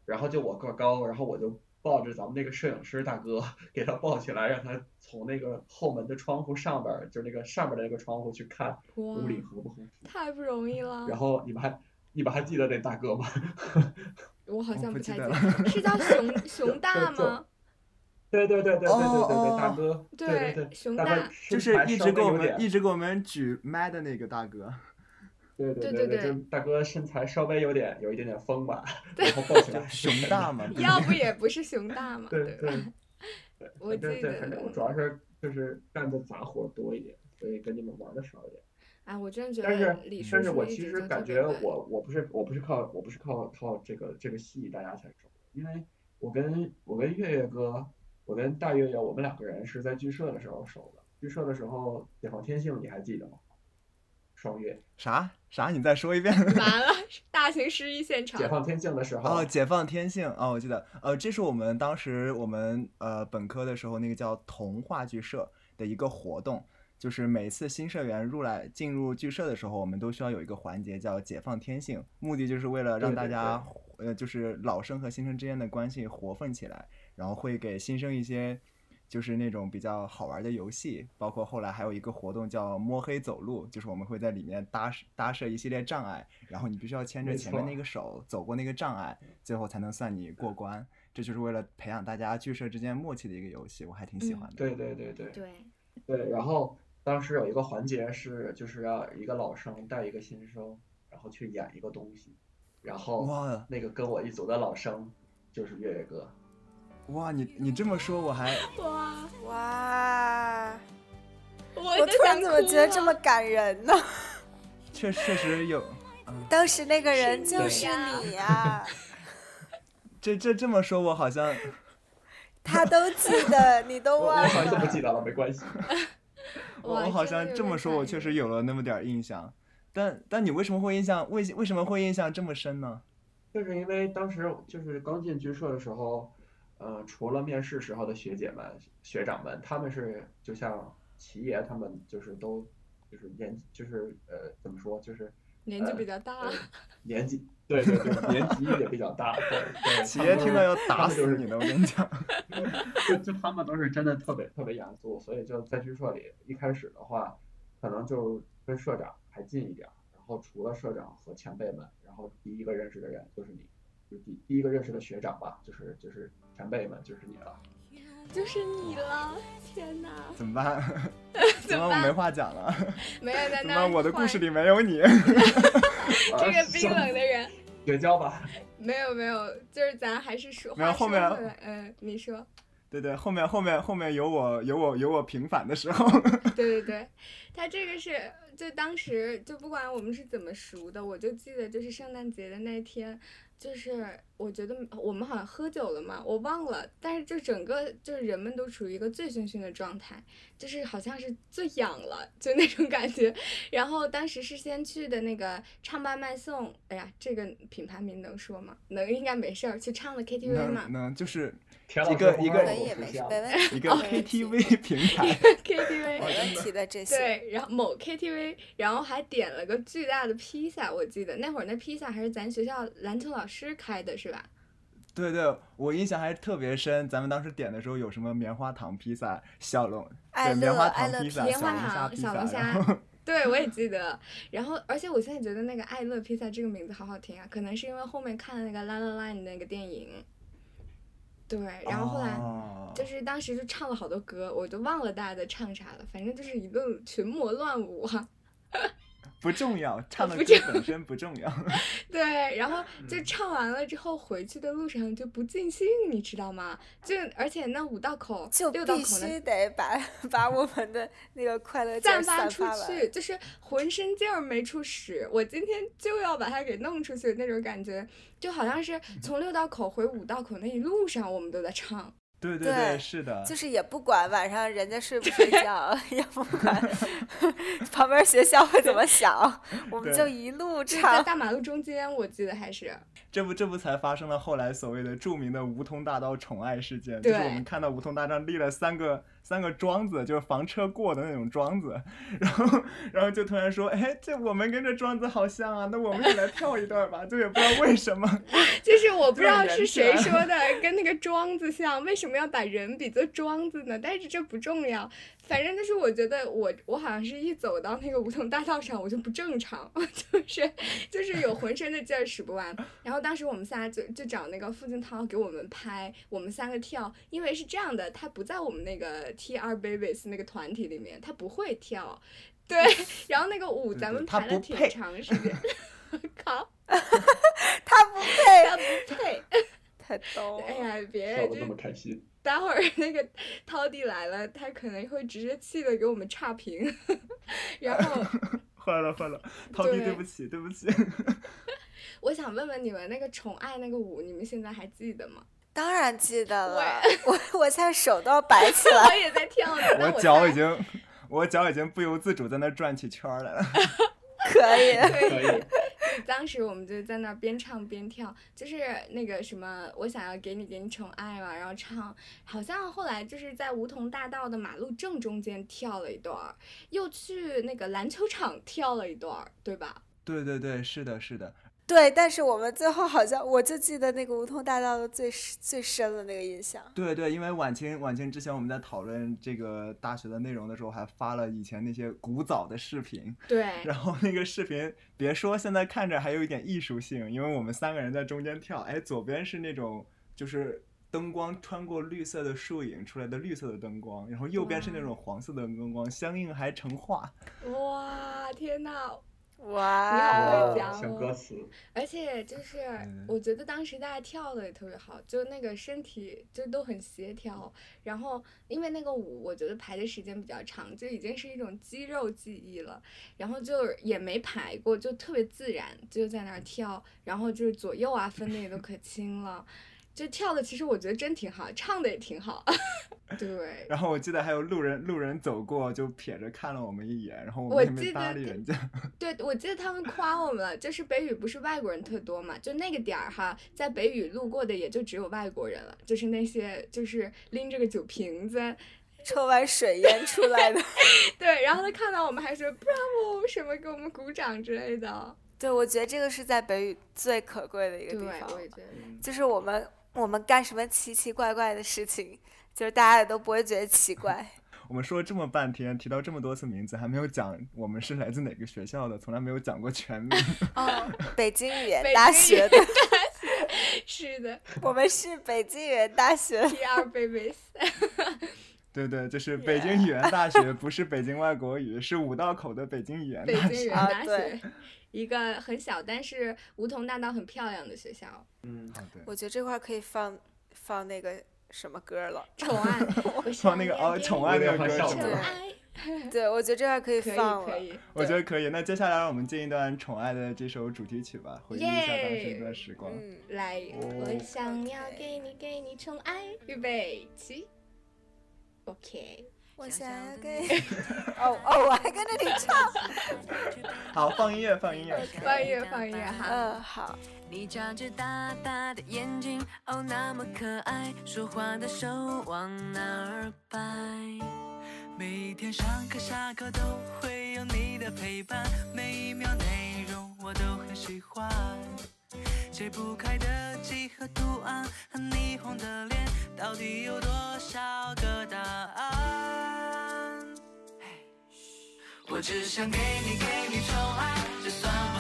然后就我个儿高，然后我就抱着咱们那个摄影师大哥，给他抱起来，让他从那个后门的窗户上边儿，就那个上边儿的那个窗户去看屋，里合不合适。太不容易了。然后你们还你们还记得那大哥吗？我好像不记太记得了，是叫熊 熊大吗？对对对对对对对对，大哦哥，对对对，熊大大就是一直给我们一直给我们举麦的那个大哥。对对对对对，就大哥身材稍微有点有一点点丰满，然后抱起来熊大嘛，要不也不是熊大嘛，对吧？对，我反正记对，反正我主要是就是干的杂活多一点，所以跟你们玩的少一点。啊，我真的觉但是得但是叔一直我其实感觉我我不是我不是靠我不是靠靠这个这个戏大家才熟，因为我跟我跟月月哥，我跟大月月，我们两个人是在剧社的时候熟的。剧社的时候，解放天性你还记得吗？双月啥啥？你再说一遍。完了，大型失忆现场解。放天性的时候，哦，解放天性哦，我记得，呃，这是我们当时我们呃本科的时候那个叫童话剧社的一个活动，就是每次新社员入来进入剧社的时候，我们都需要有一个环节叫解放天性，目的就是为了让大家呃就是老生和新生之间的关系活泛起来，然后会给新生一些。就是那种比较好玩的游戏，包括后来还有一个活动叫摸黑走路，就是我们会在里面搭搭设一系列障碍，然后你必须要牵着前面那个手走过那个障碍，最后才能算你过关。这就是为了培养大家剧社之间默契的一个游戏，我还挺喜嗯欢的。对对对对对，对，然后当时有一个环节是，就是要一个老生带一个新生，然后去演一个东西，然后哇那个跟我一组的老生就是月月哥。哇，你你这么说我还 哇，哇，我突然怎么觉得这么感人呢？确确实有，当时那个人就是你呀这这这么说我好像他都记得，你都忘了我忘好像不。记得了，没关系。我我好像这么说，我确实有了那么点印象。但但你为什么会印象为为什么会印象这么深呢？就是因为当时就是刚进剧社的时候，呃，除了面试时候的学姐们、学长们，他们是就像齐爷他们，就是都就是年就是呃怎么说，就是年纪呃比较大呃，年纪对对对，年纪也比较大，对对。企业听到要打他们就是死你的，我跟你讲。就就他们都是真的特别特别严肃，所以就在剧社里，一开始的话，可能就跟社长还近一点儿，然后除了社长和前辈们，然后第一个认识的人就是你，就第第一个认识的学长吧，就是就是前辈们就是你了。就是你了，天哪！怎么办？怎么？我没话讲了？没有在怎么那办？我的故事里里没有你。这个冰冷的人，绝交吧。没有没有，就是咱还是说话没有后面嗯，你说，对对，后面后面后面有我有我有我平反的时候。对对对，他这个是就当时就不管我们是怎么熟的，我就记得就是圣诞节的那天，就是我觉得我们好像喝酒了嘛，我忘了，但是就整个就是人们都处于一个醉醺醺的状态，就是好像是醉氧了，就那种感觉。然后当时是先去的那个唱吧麦颂，哎呀，这个品牌名能说吗？能，应该没事儿，去唱了 KTV 嘛能能就是一个一个一个 KTV 平台。KTV 没问题的这些。对，然后某 KTV，然后还点了个巨大的披萨，我记得那会儿那披萨还是咱学校篮球老师开的，是吧？对对，我印象还特别深。咱们当时点的时候有什么棉花糖披萨、小龙爱对棉花乐爱乐糖披萨、小龙虾小龙萨，然虾后 对，我也记得。然后，而且我现在觉得那个爱乐披萨这个名字好好听啊，可能是因为后面看了那个《La La Land》那个电影。对，然后后来哦就是当时就唱了好多歌，我都忘了大家在唱啥了，反正就是一顿群魔乱舞哈、不重要，唱的不歌本身不重要。对，然后嗯就唱完了之后，回去的路上就不尽兴，你知道吗？就而且那五道口、就必六道口那须得把 把我们的那个快乐散发出。去，就是浑身劲儿没处使，我今天就要把它给弄出去那种感觉，就好像是从六道口回五道口那一路上，我们都在唱。对对对是的，就是也不管晚上人家睡不睡觉，也不管 旁边学校会怎么想，我们就一路就是在。大马路中间，我记得还是这不这不才发生了后来所谓的著名的梧桐大道宠爱事件，就是我们看到梧桐大道立了三个三个桩子，就是房车过的那种桩子，然后然后就突然说，哎，这我们跟这桩子好像啊，那我们也来跳一段吧，就也不知道为什么。就是我不知道是谁说的，跟那个庄子像，为什么要把人比作庄子呢？但是这不重要，反正就是我觉得我我好像是一走到那个梧桐大道上，我就不正常，就是就是有浑身的劲儿使不完。然后当时我们仨就就找那个付俊涛给我们拍，我们三个跳，因为是这样的，他不在我们那个 T R Babies 那个团体里面，他不会跳。对，然后那个舞咱们排了挺长时间。靠，他不配，他不配。太逗了。哎呀，别笑得那就么开心。待会儿那个涛弟来了，他可能会直接气的给我们差评。然后坏 了坏了，涛弟对对不起对不起。我想问问你们，那个宠爱那个舞，你们现在还记得吗？当然记得了，我我现在手都要摆起我。也在跳呢，我脚已经，我脚已经不由自主在那转起圈儿来了。可以，可以，当时我们就在那边唱边跳，就是那个什么，我想要给你给你宠爱嘛，然后唱，好像后来就是在梧桐大道的马路正中间跳了一段儿，又去那个篮球场跳了一段儿，对吧？对对对，是的，是的。对，但是我们最后好像，我就记得那个梧桐大道的最最深的那个印象。对对，因为晚清晚清之前我们在讨论这个大学的内容的时候，还发了以前那些古早的视频，对，然后那个视频别说现在看着还有一点艺术性，因为我们三个人在中间跳，哎，左边是那种就是灯光穿过绿色的树影出来的绿色的灯光，然后右边是那种黄色的灯光，相应还成画。哇，天呐！哇，你好会讲像哦歌词，而且就是嗯，我觉得当时大家跳的也特别好，就那个身体就都很协调。然后因为那个舞，我觉得排的时间比较长，就已经是一种肌肉记忆了。然后就也没排过，就特别自然，就在那儿跳。然后就是左右啊分的也都可清了，就跳的其实我觉得真挺好，唱的也挺好。对，然后我记得还有路人路人走过就瞥着看了我们一眼，然后我我们也没记得搭理人家。对，我记得他们夸我们了，就是北语不是外国人特多嘛，就那个点儿哈，在北语路过的也就只有外国人了，就是那些就是拎着个酒瓶子，抽完水烟出来的。对，然后他看到我们还说 bravo 什么给我们鼓掌之类的，对，我觉得这个是在北语最可贵的一个地，方我也觉得，就是我们我们干什么奇奇怪怪的事情，就是大家也都不会觉得奇怪。我们说了这么半天，提到这么多次名字，还没有讲我们是来自哪个学校的，从来没有讲过全名。哦，北京语言大学的，是的我们是北京语言大学。第二 babies，对对，就是北京语言大学，不是北京外国语，是五道口的北京语言大学。京语言大啊对学，一个很小但是梧桐大道很漂亮的学校，嗯，我觉得这块可以放放那个什么歌了。宠爱，放那个哦，宠爱那个歌是吗？小歌爱，对，我觉得这块 可以放了。可以，我觉得可以。那接下来让我们进一段宠爱的这首主题曲吧，回忆一下当时那段时光。嗯，来，我哦想要给你给你宠爱，预备起，OK。我想要给。哦哦，我还跟着你唱。好，放音乐，放音乐。放音乐，放音乐哈。嗯，好。你眨着大大的眼睛，哦，那么可爱，说话的手往哪儿摆？每天上课下课都会有你的陪伴，每一秒内容我都很喜欢。解不开的几何图案和霓虹的脸，到底有多少个答案？我只想给你给你宠爱，这算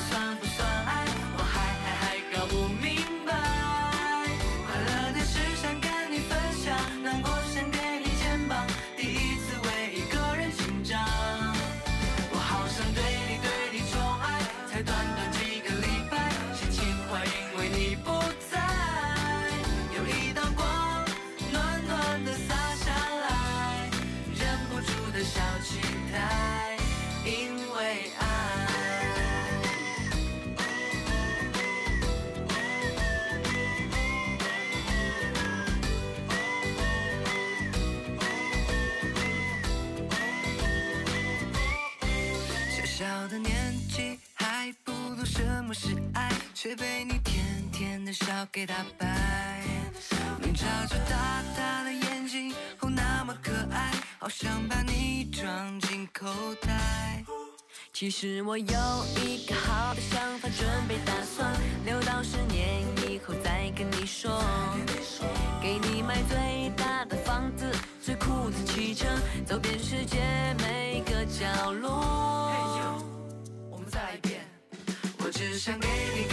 要给打败。你眨着大大的眼睛，哦那么可爱，好想把你装进口袋。其实我有一个好的想法，准备打算留到十年以后再跟你说。给你买最大的房子，最酷的汽车，走遍世界每个角落。我们再来一遍。我只想给你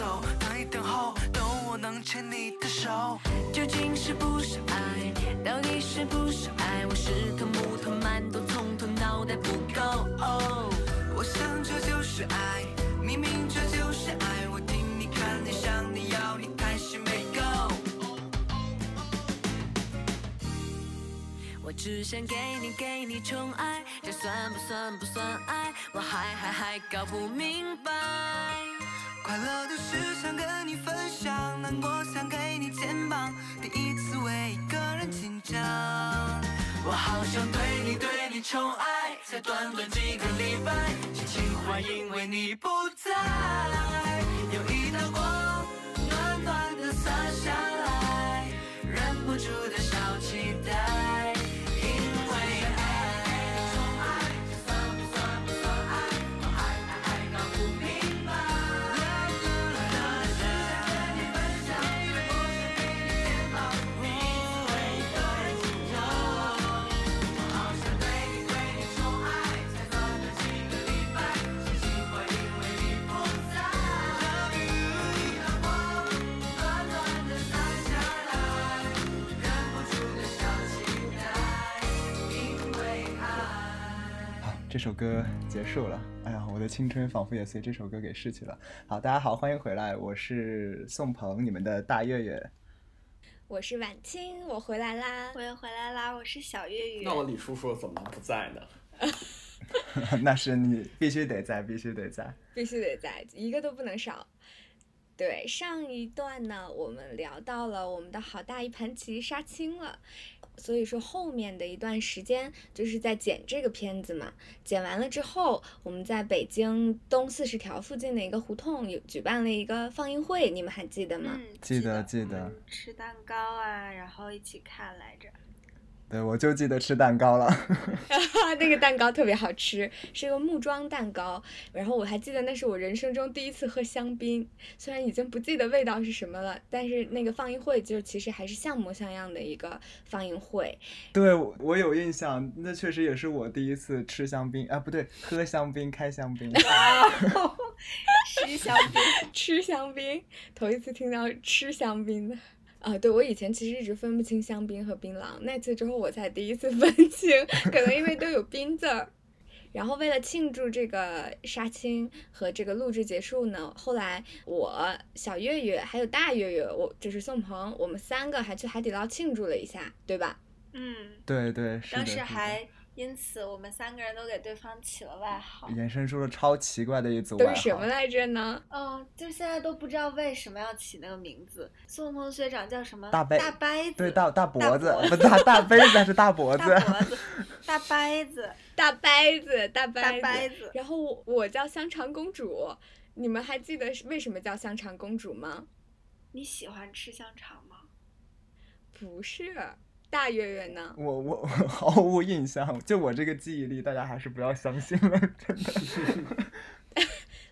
走，等一等候，等我能牵你的手。究竟是不是爱？到底是不是爱？我是头木头馒头，从头脑袋不够。哦，我想这就是爱，明明这就是爱。只想给你给你宠爱，这算不算不算爱？我还还还搞不明白。快乐的事想跟你分享，难过想给你肩膀，第一次为一个人紧张。我好想对你对你宠爱，才短短几个礼拜，这情话因为你不在，有一首歌结束了。哎呀，我的青春仿佛也随这首歌给逝去了。好，大家好，欢迎回来，我是宋鹏，你们的大月月。我是晚清，我回来啦我。又回来啦，我是小月月。那我李叔叔怎么不在呢？那是你必须得在，必须得在。必须得在，一个都不能少。对，上一段呢，我们聊到了我们的好大一盘棋杀青了，所以说后面的一段时间就是在剪这个片子嘛。剪完了之后，我们在北京东四十条附近的一个胡同有举办了一个放映会，你们还记得吗？嗯，记得得记得吃蛋糕啊，然后一起看来着。对，我就记得吃蛋糕了。那个蛋糕特别好吃，是个木桩蛋糕。然后我还记得那是我人生中第一次喝香槟，虽然已经不记得味道是什么了，但是那个放映会就其实还是像模像样的一个放映会。对，我我有印象，那确实也是我第一次吃香槟啊，不对，喝香槟，开香槟。吃香槟，吃香槟，头一次听到吃香槟的。啊，对，我以前其实一直分不清香槟和槟榔，那次之后我才第一次分清，可能因为都有槟字儿。然后为了庆祝这个杀青和这个录制结束呢，后来我小月月还有大月月，我就是宋鹏，我们三个还去海底捞庆祝了一下，对吧？嗯，对对，是。当时还因此我们三个人都给对方起了外号。衍生出了超奇怪的一组外都是什么。来着呢？嗯，就现在都不知道为什么要起那个名字。宋鹏学长叫什么？大杯大掰子。对，大大脖子，脖不大大杯子还是大脖子？大脖子，大掰子，大掰子，大大掰子。掰子。然后我我叫香肠公主，你们还记得是为什么叫香肠公主吗？你喜欢吃香肠吗？不是，大月月呢？我我我 毫无印象，就我这个记忆力，大家还是不要相信了，真的。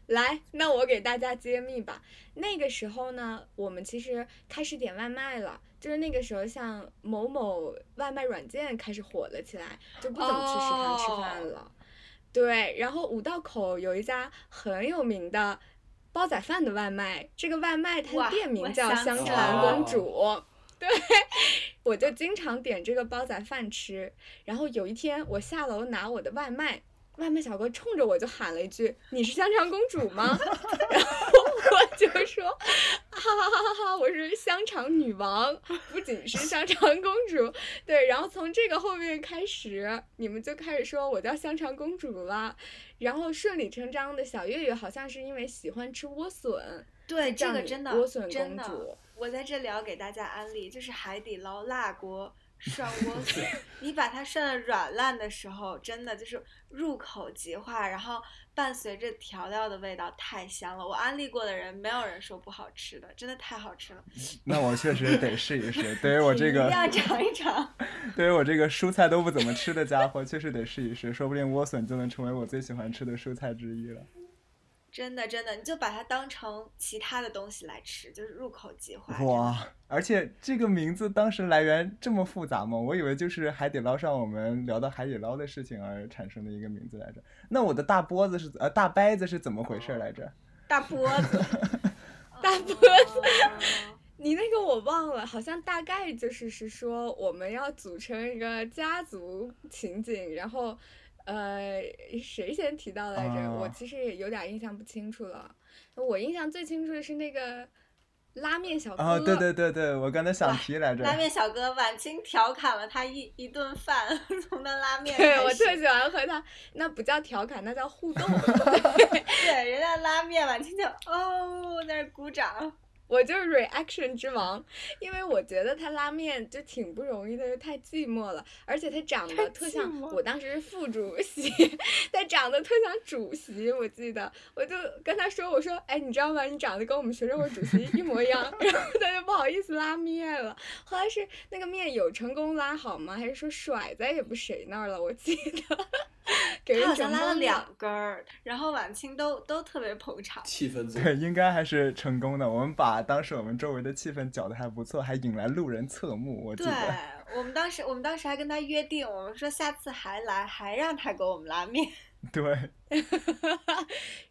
来，那我给大家揭秘吧。那个时候呢，我们其实开始点外卖了，就是那个时候，像某某外卖软件开始火了起来，就不怎么去食堂吃饭了。对，然后五道口有一家很有名的煲仔饭的外卖，这个外卖它的店名叫香肠了公主。对，我就经常点这个煲仔饭吃。然后有一天我下楼拿我的外卖，外卖小哥冲着我就喊了一句：“你是香肠公主吗？”然后我就说：“哈哈哈哈哈，我是香肠女王，不仅是香肠公主。”对，然后从这个后面开始，你们就开始说我叫香肠公主了。然后顺理成章的，小月月好像是因为喜欢吃莴笋，对，这个真的莴笋公主。我在这里要给大家安利，就是海底捞辣锅涮莴笋，你把它涮的软烂的时候，真的就是入口即化，然后伴随着调料的味道太香了。我安利过的人，没有人说不好吃的，真的太好吃了。那我确实得试一试。对于我这个一定，要尝一尝。对于我这个蔬菜都不怎么吃的家伙，确实得试一试，说不定莴笋就能成为我最喜欢吃的蔬菜之一了。真的真的，你就把它当成其他的东西来吃，就是入口即化。哇！而且这个名字当时来源这么复杂吗？我以为就是海底捞上我们聊到海底捞的事情而产生的一个名字来着。那我的大波子是呃大掰子是怎么回事来着？大波子，大波子。哦 你那个我忘了，好像大概就是是说我们要组成一个家族情景，然后，呃，谁先提到来着？我啊其实也有点印象不清楚了。我印象最清楚的是那个拉面小哥。哦，对对对对，我刚才想提来着。拉面小哥晚清调侃了他一一顿饭，从那拉面对我特喜欢和他，那不叫调侃，那叫互动。对人家拉面晚清就哦在那儿鼓掌。我就是 reaction 之王，因为我觉得他拉面就挺不容易的，又太寂寞了，而且他长得特像我当时是副主席，他长得特像主席，我记得，我就跟他说，我说，哎，你知道吗？你长得跟我们学生会主席一模一样，然后他就不好意思拉面了。后来是那个面有成功拉好吗？还是说甩在也不谁那儿了？我记得给人他好整拉了两根儿，然后晚清都都特别捧场。气氛组。对，应该还是成功的。我们把当时我们周围的气氛搅得还不错，还引来路人侧目。我记对得，我们当时，我们当时还跟他约定，我们说下次还来，还让他给我们拉面。对，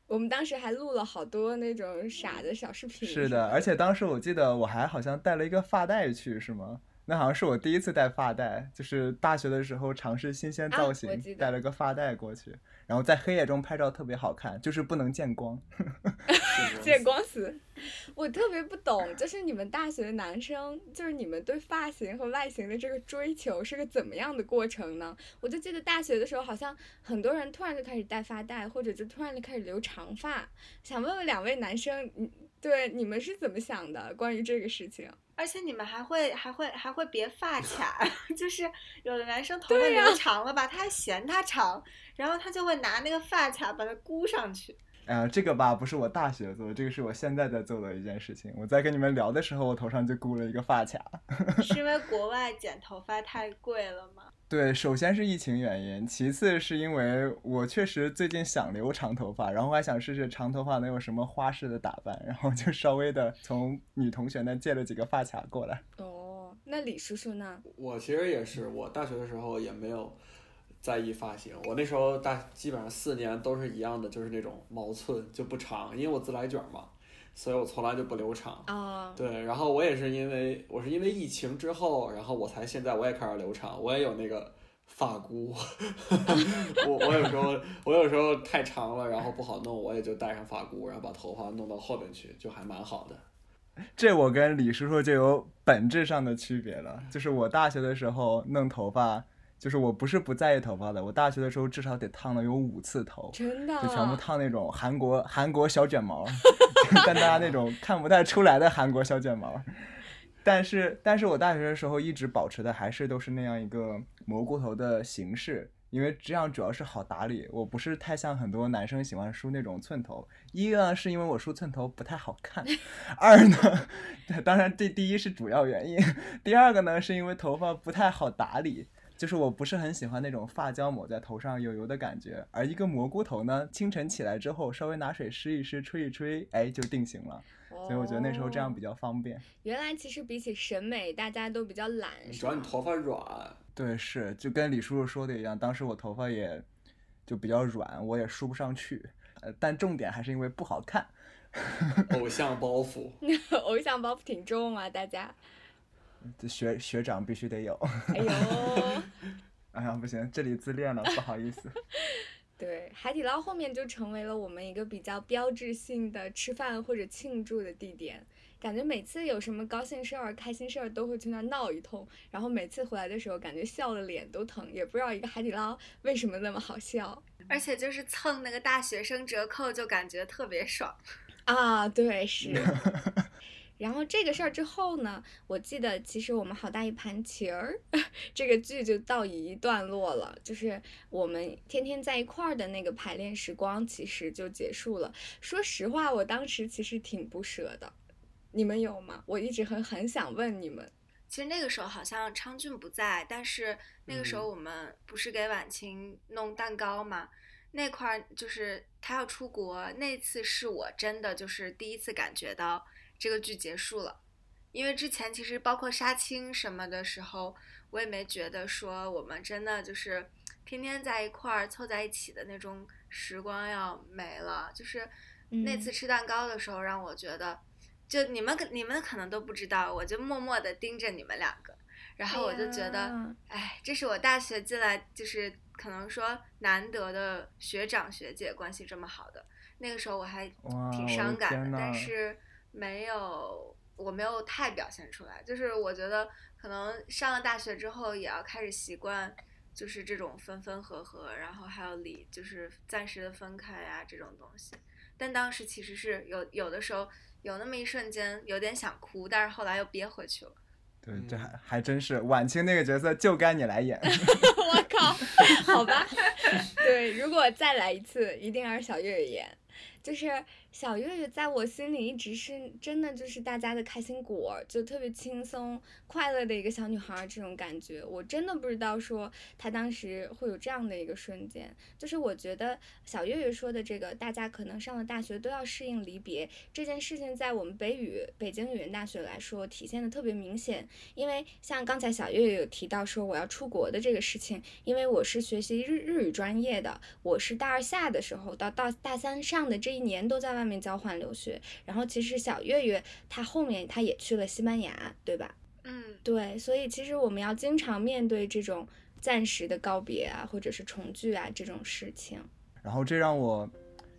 我们当时还录了好多那种傻的小视频。是的。而且当时我记得我还好像带了一个发带去，是吗？那好像是我第一次戴发带，就是大学的时候尝试新鲜造型，带了个发带过去，然后在黑夜中拍照特别好看，就是不能见光。见光死。我特别不懂，就是你们大学的男生，就是你们对发型和外形的这个追求是个怎么样的过程呢？我就记得大学的时候，好像很多人突然就开始戴发带，或者就突然就开始留长发。想问问两位男生，你对你们是怎么想的？关于这个事情？而且你们还会还会还会别发卡，就是有的男生头发留长了吧，他还嫌它长，然后他就会拿那个发卡把它箍上去。哎呀，这个吧不是我大学做的，这个是我现在在做的一件事情。我在跟你们聊的时候，我头上就箍了一个发卡。是因为 国外剪头发太贵了吗？对，首先是疫情原因，其次是因为我确实最近想留长头发，然后还想试试长头发能有什么花式的打扮，然后就稍微的从女同学那借了几个发卡过来。哦，那李叔叔呢？我其实也是，我大学的时候也没有在意发型，我那时候大基本上四年都是一样的，就是那种毛寸就不长，因为我自来卷嘛，所以我从来就不留长。啊、对，然后我也是因为我是因为疫情之后，然后我才现在我也开始留长，我也有那个发箍，我我有时候我有时候太长了，然后不好弄，我也就戴上发箍，然后把头发弄到后边去，就还蛮好的。这我跟李叔叔就有本质上的区别了，就是我大学的时候弄头发，就是我不是不在意头发的，我大学的时候至少得烫了有五次头。真的，就全部烫那种韩国韩国小卷毛，但大家那种看不太出来的韩国小卷毛。但是，但是我大学的时候一直保持的还是都是那样一个蘑菇头的形式，因为这样主要是好打理。我不是太像很多男生喜欢梳那种寸头，一个呢是因为我梳寸头不太好看，二呢，当然这第一是主要原因，第二个呢是因为头发不太好打理。就是我不是很喜欢那种发胶抹在头上油油的感觉，而一个蘑菇头呢，清晨起来之后稍微拿水湿一湿、吹一吹，哎，就定型了。所以我觉得那时候这样比较。方便。原来其实比起审美，大家都比较懒，主要你头发软，对，是就跟李叔叔说的一样，当时我头发也就比较软，我也梳不上去。呃，但重点还是因为不好看。偶像包袱。偶像包袱挺重啊，大家。这学学长必须得有。哎呦，哎呀，不行，这里自恋了，不好意思。对，海底捞后面就成为了我们一个比较标志性的吃饭或者庆祝的地点。感觉每次有什么高兴事儿、开心事儿，都会去那儿闹一通。然后每次回来的时候，感觉笑的脸都疼，也不知道一个海底捞为什么那么好笑而且就是蹭那个大学生折扣，就感觉特别爽。啊！对，是。然后这个事儿之后呢，我记得其实我们好大一盘棋儿 这个剧就到一段落了，就是我们天天在一块儿的那个排练时光，其实就结束了。说实话，我当时其实挺不舍的，你们有吗？我一直很很想问你们。其实那个时候好像昌俊不在，但是那个时候我们不是给婉晴弄蛋糕嘛？那块儿就是他要出国，那次是我真的就是第一次感觉到这个剧结束了，因为之前其实包括杀青什么的时候，我也没觉得说我们真的就是天天在一块儿凑在一起的那种时光要没了，就是那嗯。次吃蛋糕的时候让我觉得，就你们可你们可能都不知道，我就默默的盯着你们两个，然后我就觉得。哎这是我大学进来就是可能说难得的学长学姐关系这么好的，那个时候我还挺伤感的，但是没有我没有太表现出来，就是我觉得可能上了大学之后也要开始习惯。就是这种分分合合，然后还有离，就是暂时的分开呀、这种东西。但当时其实是有有的时候有那么一瞬间有点想哭，但是后来又憋回去了。对，这嗯还还真是晚清那个角色就该你来演。我靠，好吧，对，如果再来一次，一定要是小月月演。就是小月月在我心里一直是真的就是大家的开心果，就特别轻松快乐的一个小女孩这种感觉。我真的不知道说她当时会有这样的一个瞬间。就是我觉得小月月说的这个，大家可能上了大学都要适应离别这件事情，在我们北语北京语言大学来说体现的特别明显。因为像刚才小月月有提到说我要出国的这个事情，因为我是学习日日语专业的，我是大二下的时候到到大三上的这一年都在外面交换留学，然后其实小月月她后面她也去了西班牙，对吧？嗯，对，所以其实我们要经常面对这种暂时的告别啊，或者是重聚啊这种事情。然后这让我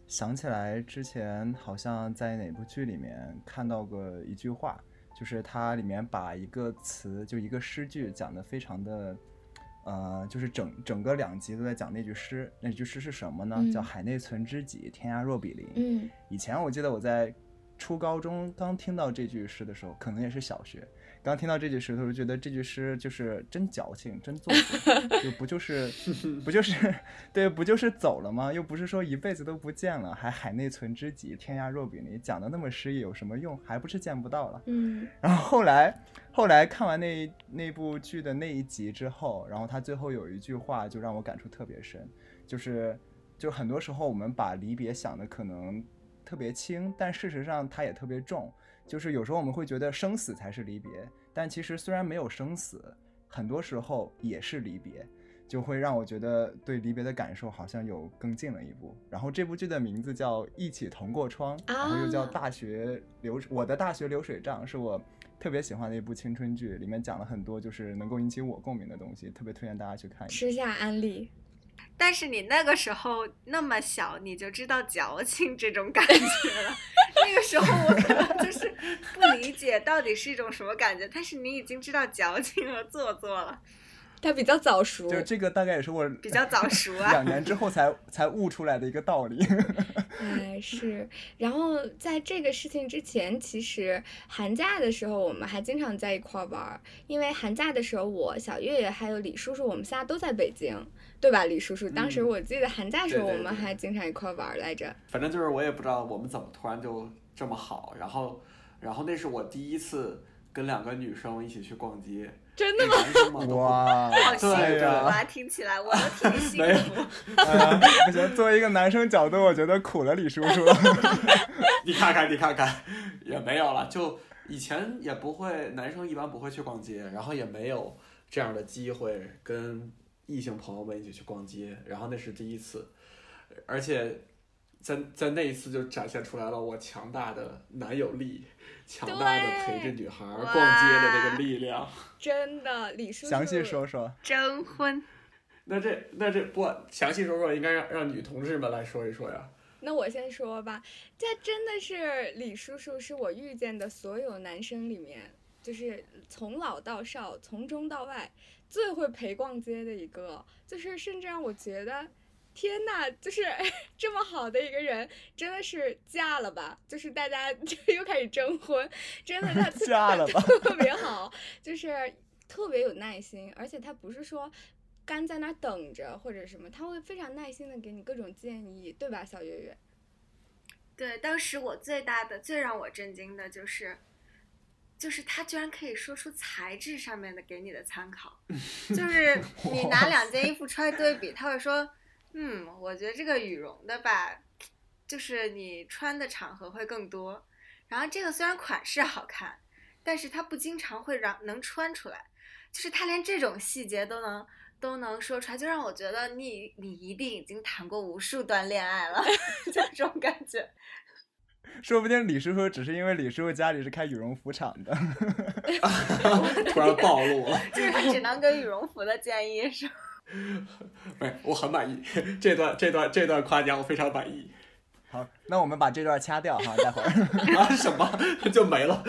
想起来之前好像在哪部剧里面看到过一句话，就是它里面把一个词就一个诗句讲得非常的，呃，就是整整个两集都在讲那句诗，那句诗是什么呢？叫“嗯海内存知己，天涯若比邻”。嗯以前我记得我在初高中刚听到这句诗的时候，可能也是小学，刚听到这句诗的时候，觉得这句诗就是真矫情，真做 作，就不就是不就是对，不就是走了吗？又不是说一辈子都不见了，还海内存知己，天涯若比邻，讲的那么诗意有什么用？还不是见不到了。嗯然后后来后来看完那那部剧的那一集之后，然后他最后有一句话就让我感触特别深，就是就很多时候我们把离别想的可能特别轻，但事实上它也特别重。就是有时候我们会觉得生死才是离别，但其实虽然没有生死，很多时候也是离别。就会让我觉得对离别的感受好像有更近了一步。然后这部剧的名字叫《一起同过窗》，然后又叫啊《大学流我的大学流水账》，是我特别喜欢的一部青春剧，里面讲了很多就是能够引起我共鸣的东西，特别推荐大家去看一下。吃下安利。但是你那个时候那么小，你就知道矫情这种感觉了。那个时候我可能就是不理解到底是一种什么感觉，但是你已经知道矫情和做作了，他比较早熟，就这个大概也是我 比较早熟啊。两年之后才才悟出来的一个道理。哎，是。然后在这个事情之前，其实寒假的时候我们还经常在一块儿玩儿，因为寒假的时候我小月月还有李叔叔，我们仨都在北京，对吧？李叔叔，当时嗯我记得寒假的时候我们还经常一块儿玩儿来着。反正就是我也不知道我们怎么突然就这么好，然后，然后那是我第一次跟两个女生一起去逛街，真的吗？哇，好幸对福呀啊！听起来我都挺幸没有福。我觉得作为一个男生角度，我觉得苦了李叔叔了。你看看，你看看，也没有了。就以前也不会，男生一般不会去逛街，然后也没有这样的机会跟异性朋友们一起去逛街，然后那是第一次，而且在在那一次就展现出来了我强大的男友力，强大的陪着女孩逛街的这个力量。真的，李叔叔。详细说说。征婚，那这那这不详细说说，应该让让女同志们来说一说呀。那我先说吧，这真的是李叔叔是我遇见的所有男生里面，就是从老到少，从中到外最会陪逛街的一个，就是甚至让我觉得。天呐，就是这么好的一个人，真的是嫁了吧？就是大家 就又开始征婚，真的他 特嫁了吧特别好，就是特别有耐心，而且他不是说干在那儿等着或者什么，他会非常耐心的给你各种建议，对吧，小月月？对，当时我最大的、最让我震惊的就是，就是他居然可以说出材质上面的给你的参考，就是你拿两件衣服出来对比，他会说嗯，我觉得这个羽绒的吧，就是你穿的场合会更多。然后这个虽然款式好看，但是它不经常会让能穿出来，就是它连这种细节都能都能说出来，就让我觉得你你一定已经谈过无数段恋爱了，就这种感觉。说不定李叔叔只是因为李叔叔家里是开羽绒服厂的。突然暴露了，就是他只能给羽绒服的建议是吧？没，我很满意 这段这段这段夸奖，我非常满意。好，那我们把这段掐掉哈，待会儿。啊 什么就没了？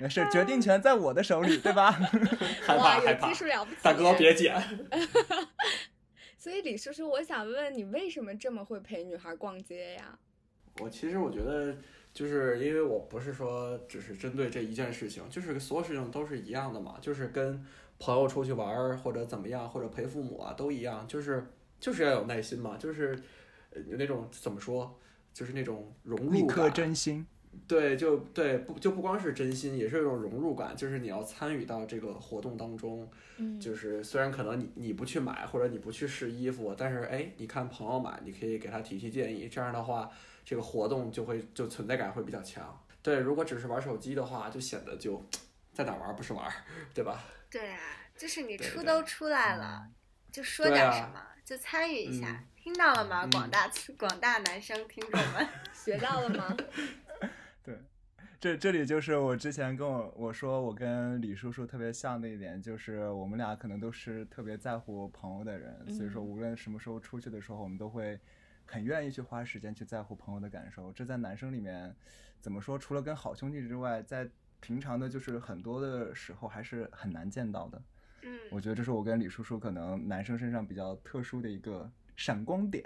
没事，决定权在我的手里，对吧？害哇，怕害怕有技，术了不起！大哥别剪。所以李叔叔，我想问你，为什么这么会陪女孩逛街呀？我其实我觉得，就是因为我不是说只是针对这一件事情，就是所有事情都是一样的嘛，就是跟朋友出去玩儿或者怎么样，或者陪父母啊都一样，就是就是要有耐心嘛，就是呃有那种怎么说，就是那种融入感。真心。对，就对，不就不光是真心，也是一种融入感，就是你要参与到这个活动当中。嗯就是虽然可能你你不去买或者你不去试衣服，但是哎，你看朋友买，你可以给他提提建议，这样的话，这个活动就会就存在感会比较强。对，如果只是玩手机的话，就显得就在哪儿玩不是玩儿，对吧？对啊，就是你出都出来了，就说点什么，就参与一下，嗯听到了吗？嗯广大广大男生听众们，学到了吗？对这这里就是我之前跟我我说我跟李叔叔特别像的一点，就是我们俩可能都是特别在乎朋友的人，所以说嗯无论什么时候出去的时候，我们都会很愿意去花时间去在乎朋友的感受。这在男生里面怎么说？除了跟好兄弟之外，在平常的就是很多的时候还是很难见到的。嗯，我觉得这是我跟李叔叔可能男生身上比较特殊的一个闪光点。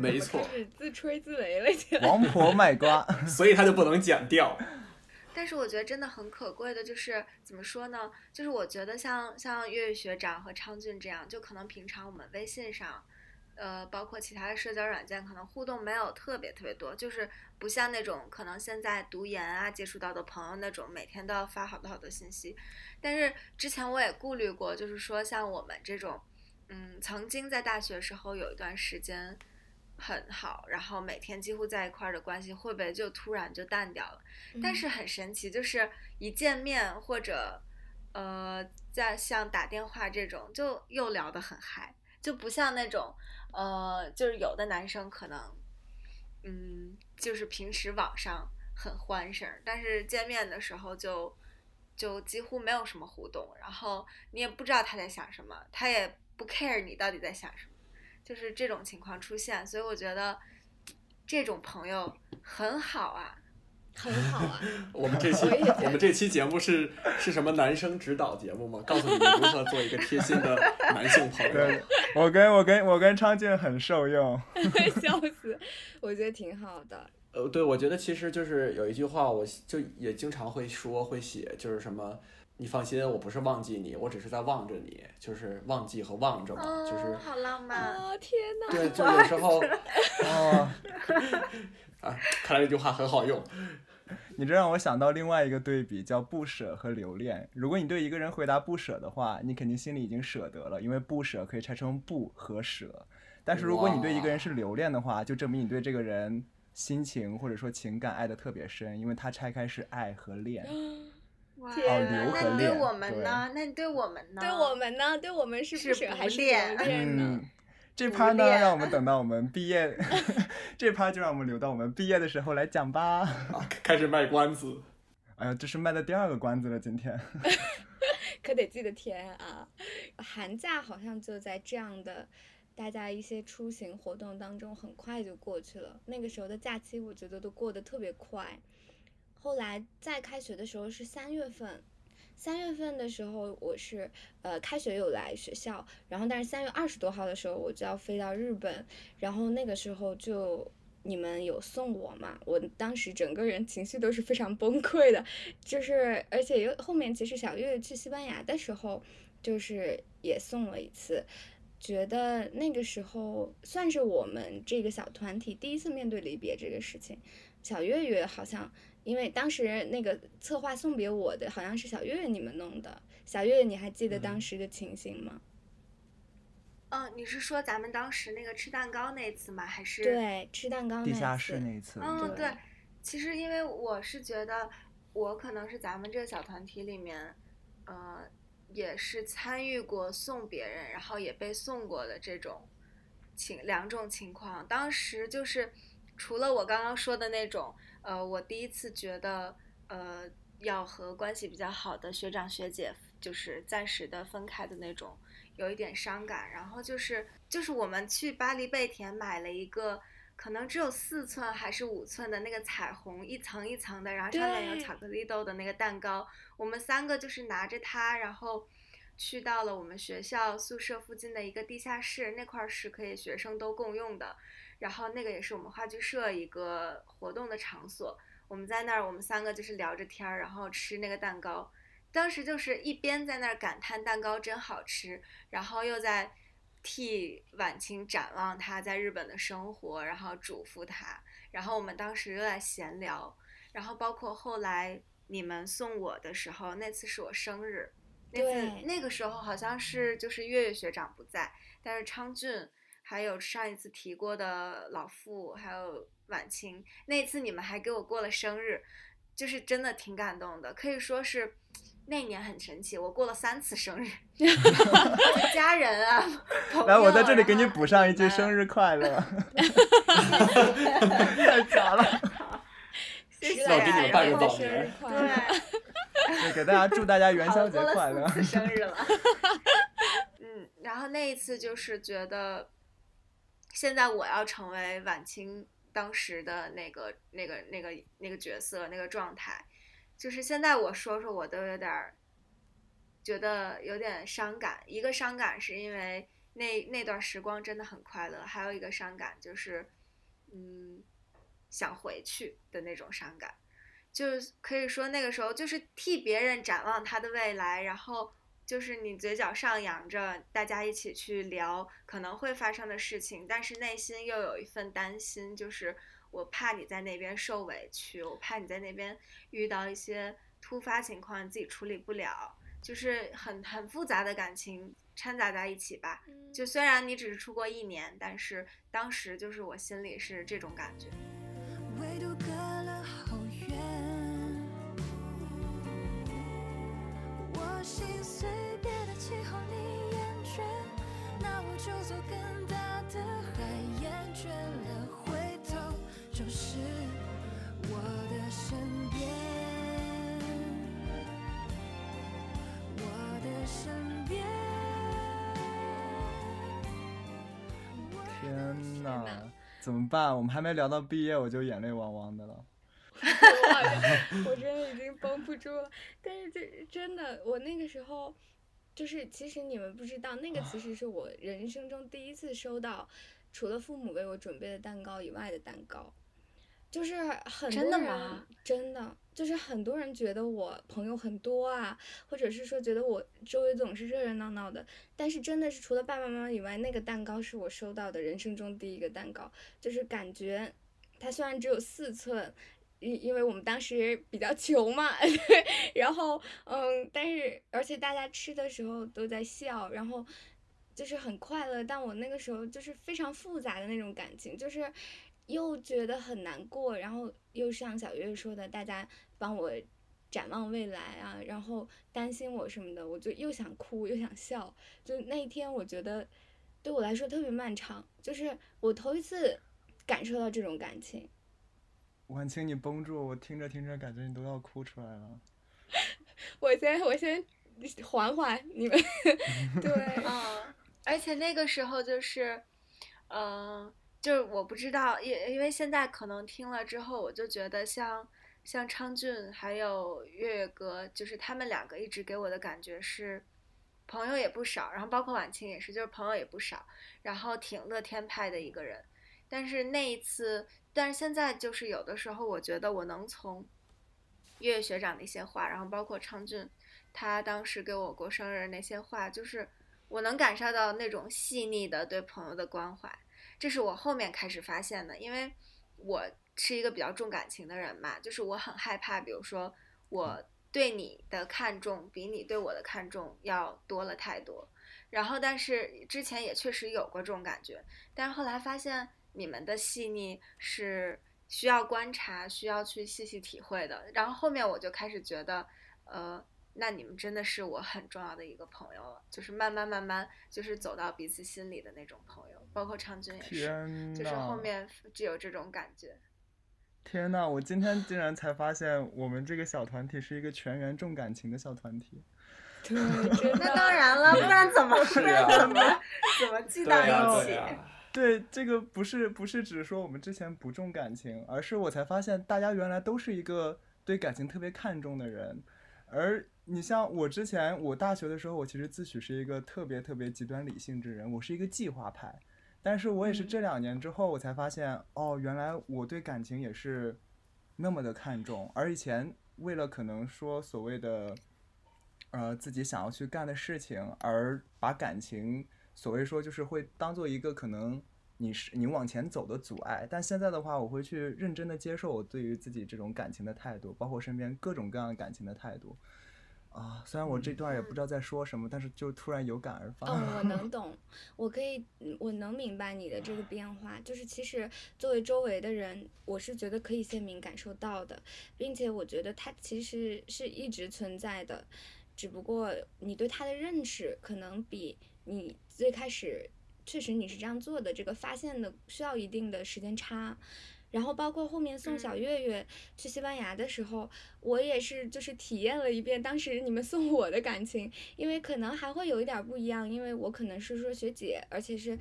没错自吹自擂了起来。王婆卖瓜，所以他就不能剪掉。但是我觉得真的很可贵的，就是怎么说呢？就是我觉得像像岳岳学长和昌俊这样，就可能平常我们微信上，呃，包括其他的社交软件，可能互动没有特别特别多，就是不像那种可能现在读研啊接触到的朋友那种每天都要发好多好多信息。但是之前我也顾虑过，就是说像我们这种，嗯，曾经在大学时候有一段时间。很好，然后每天几乎在一块儿的关系会不会就突然就淡掉了？但是很神奇，就是一见面或者呃，在像打电话这种，就又聊得很嗨，就不像那种呃，就是有的男生可能嗯，就是平时网上很欢声，但是见面的时候就就几乎没有什么互动，然后你也不知道他在想什么，他也不 care 你到底在想什么，就是这种情况出现，所以我觉得这种朋友很好啊。很好啊，我们这期我们这期节目是是什么男生指导节目吗？告诉你们如何做一个贴心的男性朋友对。我跟我跟我跟昌俊很受用。笑死，我觉得挺好的。呃，对，我觉得其实就是有一句话，我就也经常会说会写，就是什么，你放心，我不是忘记你，我只是在望着你，就是忘记和望着嘛，就是哦，好浪漫。啊天哪！对，就有时候哦，啊，看来这句话很好用。你这让我想到另外一个对比，叫不舍和留恋。如果你对一个人回答不舍的话，你肯定心里已经舍得了，因为不舍可以拆成不和舍。但是如果你对一个人是留恋的话，就证明你对这个人心情或者说情感爱的特别深，因为它拆开是爱和恋。哇那你对我们呢？那你对我们呢？对我们呢？对我们是是不舍还是留恋恋呢？嗯，这趴呢，让我们 等到我们毕业，这趴就让我们留到我们毕业的时候来讲吧。啊，开始卖关子。哎呀，这是卖的第二个关子了，今天。可得记得填啊！寒假好像就在这样的大家一些出行活动当中，很快就过去了。那个时候的假期，我觉得都过得特别快。后来在开学的时候是三月份，三月份的时候我是呃开学有来学校，然后但是三月二十多号的时候我就要飞到日本，然后那个时候就。你们有送我嘛？我当时整个人情绪都是非常崩溃的，就是而且又后面其实小月月去西班牙的时候，就是也送了一次，觉得那个时候算是我们这个小团体第一次面对离别这个事情。小月月好像因为当时那个策划送别我的好像是小月月你们弄的，小月月你还记得当时的情形吗？嗯，你是说咱们当时那个吃蛋糕那次吗？还是？对，吃蛋糕地下那次室那一次，嗯，对对，其实因为我是觉得，我可能是咱们这个小团体里面，呃，也是参与过送别人，然后也被送过的这种情两种情况。当时就是除了我刚刚说的那种，呃，我第一次觉得，呃，要和关系比较好的学长学姐就是暂时的分开的那种，有一点伤感。然后就是就是我们去巴黎贝甜买了一个。可能只有四寸还是五寸的那个彩虹，一层一层的，然后上面有巧克力豆的那个蛋糕。我们三个就是拿着它，然后去到了我们学校宿舍附近的一个地下室，那块儿是可以学生都共用的。然后那个也是我们话剧社一个活动的场所。我们在那儿，我们三个就是聊着天儿，然后吃那个蛋糕。当时就是一边在那儿感叹蛋糕真好吃，然后又在替婉清展望她在日本的生活，然后嘱咐她。然后我们当时又在闲聊，然后包括后来你们送我的时候，那次是我生日，那次对那个时候好像是就是月月学长不在，但是昌俊还有上一次提过的老傅还有婉清，那一次你们还给我过了生日，就是真的挺感动的，可以说是。那一年很神奇，我过了三次生日，家人啊，朋来，我在这里给你补上一句生日快乐，太假了，谢谢老弟你们生日早年快乐。对，给大家祝大家元宵节快乐过了。四次生日了。嗯，然后那一次就是觉得，现在我要成为晚清当时的那个、那个、那个、那个角色、那个状态，就是现在我说说我都有点儿觉得有点伤感。一个伤感是因为那那段时光真的很快乐，还有一个伤感就是，嗯，想回去的那种伤感。就可以说那个时候就是替别人展望他的未来，然后就是你嘴角上扬着，大家一起去聊可能会发生的事情，但是内心又有一份担心，就是我怕你在那边受委屈，我怕你在那边遇到一些突发情况，你自己处理不了，就是很很复杂的感情掺杂在一起吧。就虽然你只是出国一年，但是当时就是我心里是这种感觉。我心碎，别的气候你厌倦，那我就做更大的海，厌倦了回头就是我的身边，我的身边。天呐，怎么办？我们还没聊到毕业，我就眼泪汪汪的了。我好像我真的已经绷不住了。但是这真的，我那个时候就是，其实你们不知道，那个其实是我人生中第一次收到除了父母为我准备的蛋糕以外的蛋糕。就是很多真的人吗真的就是很多人觉得我朋友很多啊，或者是说觉得我周围总是热热闹闹的，但是真的是除了爸爸妈妈以外，那个蛋糕是我收到的人生中第一个蛋糕，就是感觉它虽然只有四寸，因因为我们当时比较穷嘛，对，然后嗯，但是而且大家吃的时候都在笑，然后就是很快乐，但我那个时候就是非常复杂的那种感情，就是又觉得很难过，然后又像小月说的，大家帮我展望未来啊，然后担心我什么的，我就又想哭又想笑，就那一天我觉得对我来说特别漫长，就是我头一次感受到这种感情。婉清，你绷住，我听着听着感觉你都要哭出来了。我先我先缓缓你们，对，嗯，而且那个时候就是，嗯、就是我不知道，因因为现在可能听了之后，我就觉得像像昌俊还有月月哥，就是他们两个一直给我的感觉是朋友也不少，然后包括婉清也是，就是朋友也不少，然后挺乐天派的一个人。但是那一次，但是现在就是有的时候，我觉得我能从月月学长的一些话，然后包括昌俊他当时给我过生日那些话，就是我能感受到那种细腻的对朋友的关怀，这是我后面开始发现的，因为我是一个比较重感情的人嘛，就是我很害怕，比如说我对你的看重比你对我的看重要多了太多，然后但是之前也确实有过这种感觉，但是后来发现你们的细腻是需要观察，需要去细细体会的。然后后面我就开始觉得，呃，那你们真的是我很重要的一个朋友了，就是慢慢慢慢就是走到彼此心里的那种朋友，包括昌君也是，天就是后面就有这种感觉。天呐，我今天竟然才发现，我们这个小团体是一个全员重感情的小团体。对，那。当然了，不然怎么不然怎么怎么 聚到一起？对这个不是不是只说我们之前不重感情，而是我才发现大家原来都是一个对感情特别看重的人。而你像我之前，我大学的时候，我其实自诩是一个特别特别极端理性之人，我是一个计划派。但是我也是这两年之后，我才发现，哦，原来我对感情也是那么的看重。而以前为了可能说所谓的，呃，自己想要去干的事情，而把感情所谓说就是会当做一个可能你是你往前走的阻碍。但现在的话，我会去认真的接受我对于自己这种感情的态度，包括身边各种各样的感情的态度。啊，虽然我这段也不知道在说什么，但是就突然有感而发。嗯，我能 懂，我可以，嗯我能明白你的这个变化。就是其实作为周围的人，我是觉得可以鲜明感受到的，并且我觉得它其实是一直存在的，只不过你对它的认识可能比你最开始确实你是这样做的这个发现的需要一定的时间差。然后包括后面送小嗯月月去西班牙的时候，我也是就是体验了一遍当时你们送我的感情，因为可能还会有一点儿不一样，因为我可能是说学姐，而且是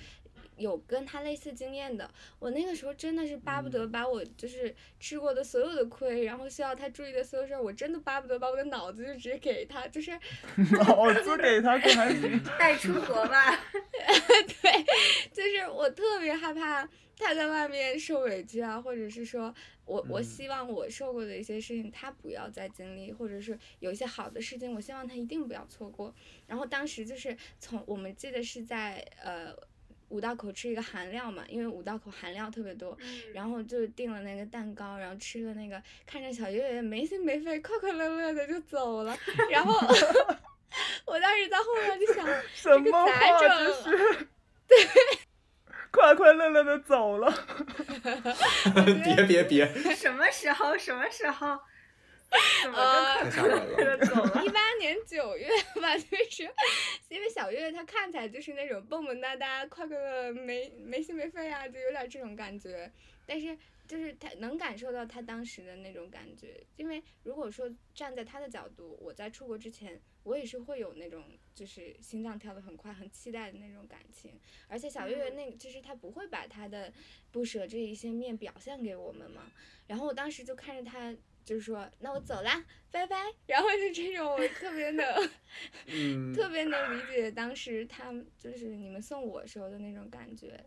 有跟他类似经验的。我那个时候真的是巴不得把我就是吃过的所有的亏，然后需要他注意的所有事儿，我真的巴不得把我的脑子就直接给他，就是 脑子给他可还行。带出国吧。对，就是我特别害怕他在外面受委屈啊，或者是说我我嗯希望我受过的一些事情他不要再经历，或者是有一些好的事情，我希望他一定不要错过。然后当时就是从我们记得是在呃五道口吃一个韩料嘛，因为五道口韩料特别多，嗯然后就订了那个蛋糕，然后吃了那个，看着小月月没心没肺、快快乐乐的就走了，然后 我当时在后面就想，什这个么话咋整这是？对，快快乐乐的走了。别别别，什么时候？什么时候？怎么呃？一八年九月吧，就是因为小月她看起来就是那种蹦蹦哒哒、快快乐乐、没没心没肺啊，就有点这种感觉。但是就是她能感受到她当时的那种感觉，因为如果说站在她的角度，我在出国之前，我也是会有那种就是心脏跳得很快、很期待的那种感情。而且小月月嗯那个就是她不会把她的不舍这一些面表现给我们嘛。然后我当时就看着她。就是说，那我走啦，拜拜。然后就这种，我特别能，嗯，特别能理解当时他们就是你们送我时候的那种感觉。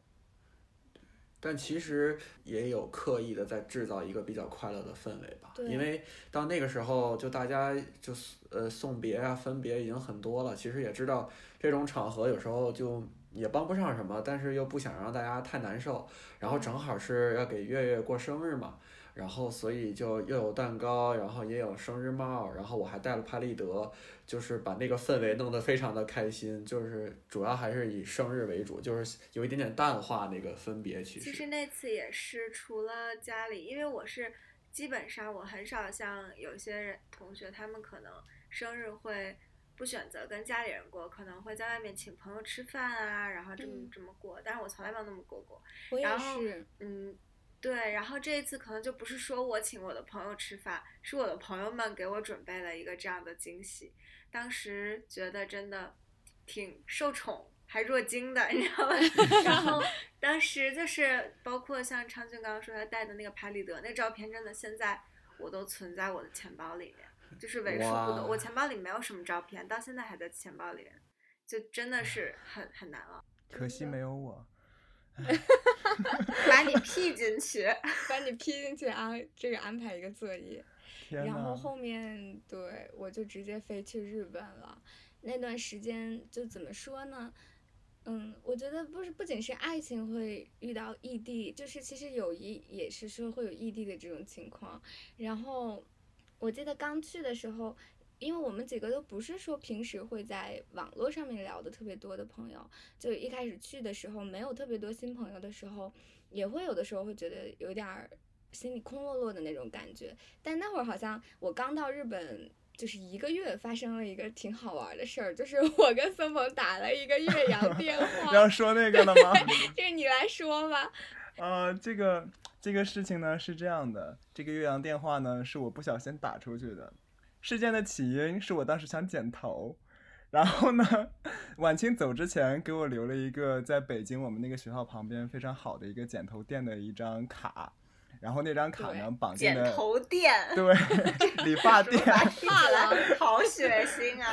但其实也有刻意的在制造一个比较快乐的氛围吧，因为到那个时候，就大家就呃送别啊、分别已经很多了，其实也知道这种场合有时候就也帮不上什么，但是又不想让大家太难受，然后正好是要给月月过生日嘛。然后，所以就又有蛋糕，然后也有生日帽，然后我还带了拍立得，就是把那个氛围弄得非常的开心。就是主要还是以生日为主，就是有一点点淡化那个分别。其实，其实那次也是，除了家里，因为我是基本上我很少像有些人同学，他们可能生日会不选择跟家里人过，可能会在外面请朋友吃饭啊，然后这么、嗯这么过。但是我从来没有那么过过。我也然后是，嗯，对，然后这一次可能就不是说我请我的朋友吃饭，是我的朋友们给我准备了一个这样的惊喜。当时觉得真的挺受宠还若惊的，你知道吗？然后当时就是包括像昌俊刚刚说他带的那个拍立得，那照片真的现在我都存在我的钱包里面，就是为数不多。我钱包里没有什么照片，到现在还在钱包里面，就真的是很很难忘。可惜没有我。把你 P 进去。把你 P 进去啊这个安排一个作业。然后后面对我就直接飞去日本了。那段时间就怎么说呢？嗯，我觉得不是不仅是爱情会遇到异地，就是其实友谊也是说会有异地的这种情况。然后我记得刚去的时候，因为我们几个都不是说平时会在网络上面聊的特别多的朋友，就一开始去的时候没有特别多新朋友的时候，也会有的时候会觉得有点儿心里空落落的那种感觉。但那会儿好像我刚到日本。就是一个月发生了一个挺好玩的事儿，就是我跟孙鹏打了一个岳阳 电话。要说那个了吗？这个你来说吧。呃，这个这个事情呢是这样的，这个岳阳电话呢是我不小心打出去的。事件的起因是我当时想剪头，然后呢，晚清走之前给我留了一个在北京我们那个学校旁边非常好的一个剪头店的一张卡。然后那张卡呢，绑定的剪头店，对，理发店，发廊，好血腥啊！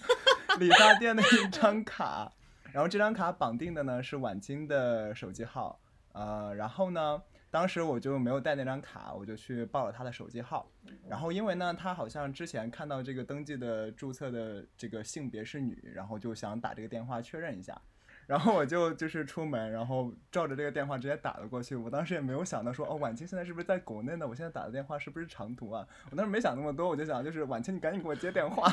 理发店的一张卡，然后这张卡绑定的呢是晚清的手机号，呃，然后呢，当时我就没有带那张卡，我就去报了他的手机号，然后因为呢，他好像之前看到这个登记的注册的这个性别是女，然后就想打这个电话确认一下。然后我就就是出门，然后照着这个电话直接打了过去。我当时也没有想到说，哦，婉清现在是不是在国内呢？我现在打的电话是不是长途啊？我当时没想那么多，我就想就是婉清，你赶紧给我接电话。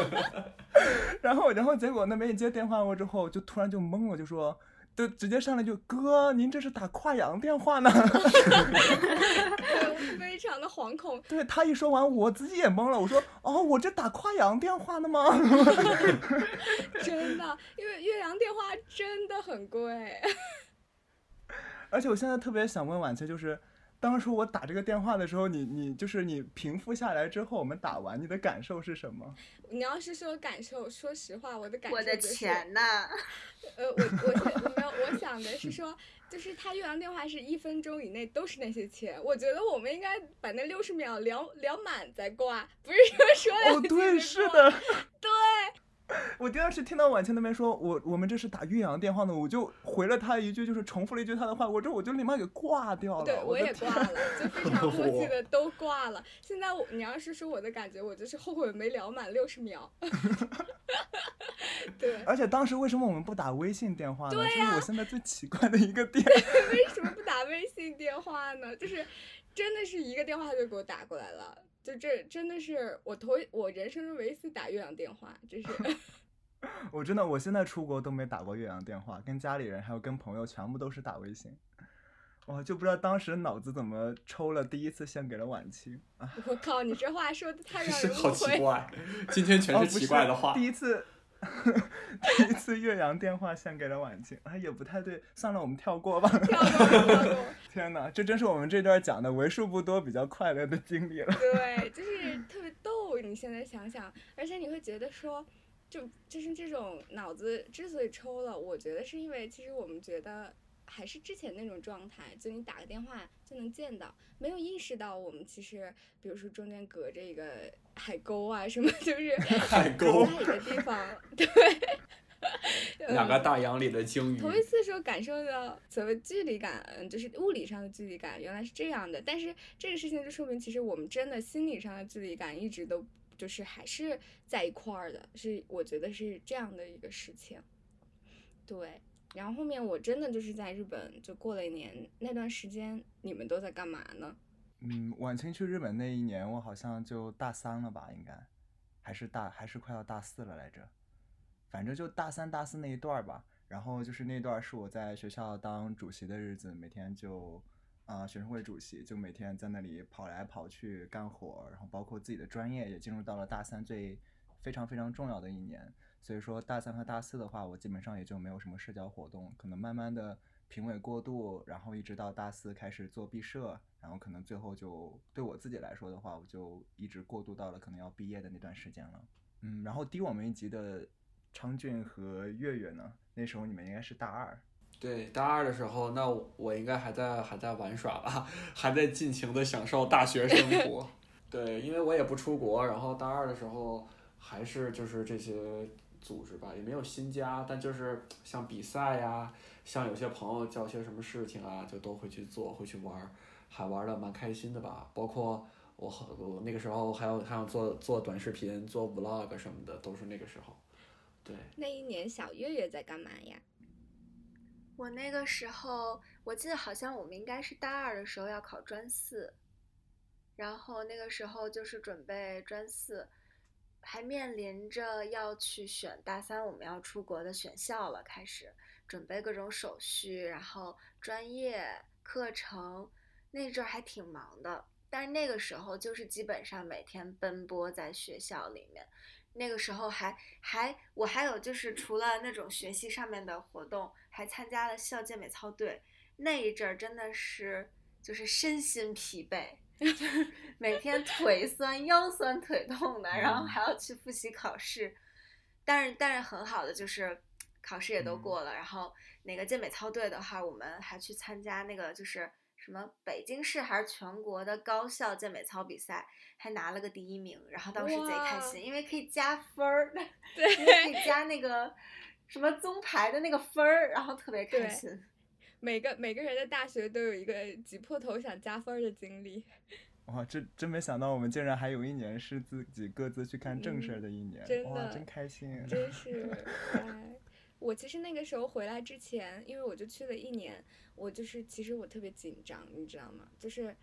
然后，然后结果那边一接电话过之后，就突然就懵了，就说。就直接上来就哥，您这是打跨洋电话呢？对，非常的惶恐。对他一说完，我自己也懵了。我说哦，我这打跨洋电话呢吗？真的，因为岳阳电话真的很贵。而且我现在特别想问婉清，就是。当初我打这个电话的时候，你你就是你平复下来之后，我们打完，你的感受是什么？你要是说感受，说实话，我的感受我的钱呢？呃，我我我没有，我 想的是说，就是他用完电话是一分钟以内都是那些钱，我觉得我们应该把那六十秒聊聊满再挂，不是说说两句哦，对，是的，对。我第二次听到婉清那边说，我我们这是打岳阳电话呢，我就回了他一句，就是重复了一句他的话，我这我就立马给挂掉了。对，我也挂了，就非常默契的都挂了。现在我你要是说我的感觉，我就是后悔没聊满六十秒。对。而且当时为什么我们不打微信电话呢？对这是我现在最奇怪的一个点。为什么不打微信电话呢？就是真的是一个电话就给我打过来了。就这真的是我头我人生中唯一次打岳阳电话，这是。我真的我现在出国都没打过岳阳电话，跟家里人还有跟朋友全部都是打微信。我，就不知道当时脑子怎么抽了第一次献给了晚清。我靠，你这话说的太让人 好奇怪，今天全是奇怪的话。第一次。第一次岳阳电话献给了婉晴，啊，也不太对，算了，我们跳过吧。跳过。天哪，这真是我们这段讲的为数不多比较快乐的经历了。对，就是特别逗。你现在想想，而且你会觉得说，就就是这种脑子之所以抽了，我觉得是因为其实我们觉得。还是之前那种状态，就你打个电话就能见到，没有意识到我们其实，比如说中间隔着一个海沟啊什么，就是海沟在一个地方，对，两个大洋里的鲸鱼。头一次说感受到所谓距离感，嗯，就是物理上的距离感，原来是这样的。但是这个事情就说明，其实我们真的心理上的距离感一直都就是还是在一块儿的，是我觉得是这样的一个事情，对。然后后面我真的就是在日本就过了一年，那段时间你们都在干嘛呢？嗯，晚清去日本那一年，我好像就大三了吧，应该，还是大还是快要大四了来着，反正就大三大四那一段吧。然后就是那段是我在学校当主席的日子，每天就啊学生会主席，就每天在那里跑来跑去干活，然后包括自己的专业也进入到了大三最非常非常重要的一年。所以说大三和大四的话，我基本上也就没有什么社交活动，可能慢慢的评委过渡，然后一直到大四开始做毕设，然后可能最后就对我自己来说的话，我就一直过渡到了可能要毕业的那段时间了。嗯，然后低我们一级的昌俊和月月呢，那时候你们应该是大二。对，大二的时候，那我应该还在还在玩耍吧，还在尽情的享受大学生活。对，因为我也不出国，然后大二的时候还是就是这些。组织吧，也没有新家，但就是像比赛呀，像有些朋友叫些什么事情啊，就都会去做，会去玩，还玩的蛮开心的吧。包括我，我那个时候还有还有做做短视频、做 vlog 什么的，都是那个时候。对。那一年小月月在干嘛呀？我那个时候，我记得好像我们应该是大二的时候要考专四，然后那个时候就是准备专四，还面临着要去选大三我们要出国的选校了，开始准备各种手续，然后专业课程，那阵儿还挺忙的。但是那个时候就是基本上每天奔波在学校里面，那个时候还还我还有就是除了那种学习上面的活动，还参加了校健美操队。那一阵儿真的是就是身心疲惫，就 是每天腿酸、腰酸、腿痛的，然后还要去复习考试。但是但是很好的就是考试也都过了，然后那个健美操队的话，我们还去参加那个就是什么北京市还是全国的高校健美操比赛，还拿了个第一名，然后当时贼开心，因为可以加分儿，对 因为可以加那个什么综排的那个分儿，然后特别开心。每个每个人的大学都有一个挤破头想加分儿的经历。哇，这真没想到我们竟然还有一年是自己各自去看正事儿的一年，哇，真的真开心。真是，哎，我其实那个时候回来之前，因为我就去了一年，我就是其实我特别紧张，你知道吗？就是，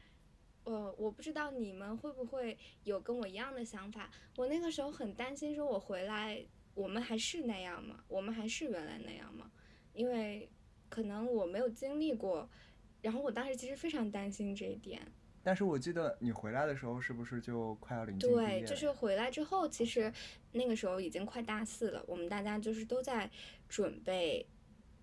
呃，我不知道你们会不会有跟我一样的想法。我那个时候很担心，说我回来，我们还是那样吗？我们还是原来那样吗？因为可能我没有经历过，然后我当时其实非常担心这一点。但是我记得你回来的时候是不是就快要临近毕对，就是回来之后，其实那个时候已经快大四了，我们大家就是都在准备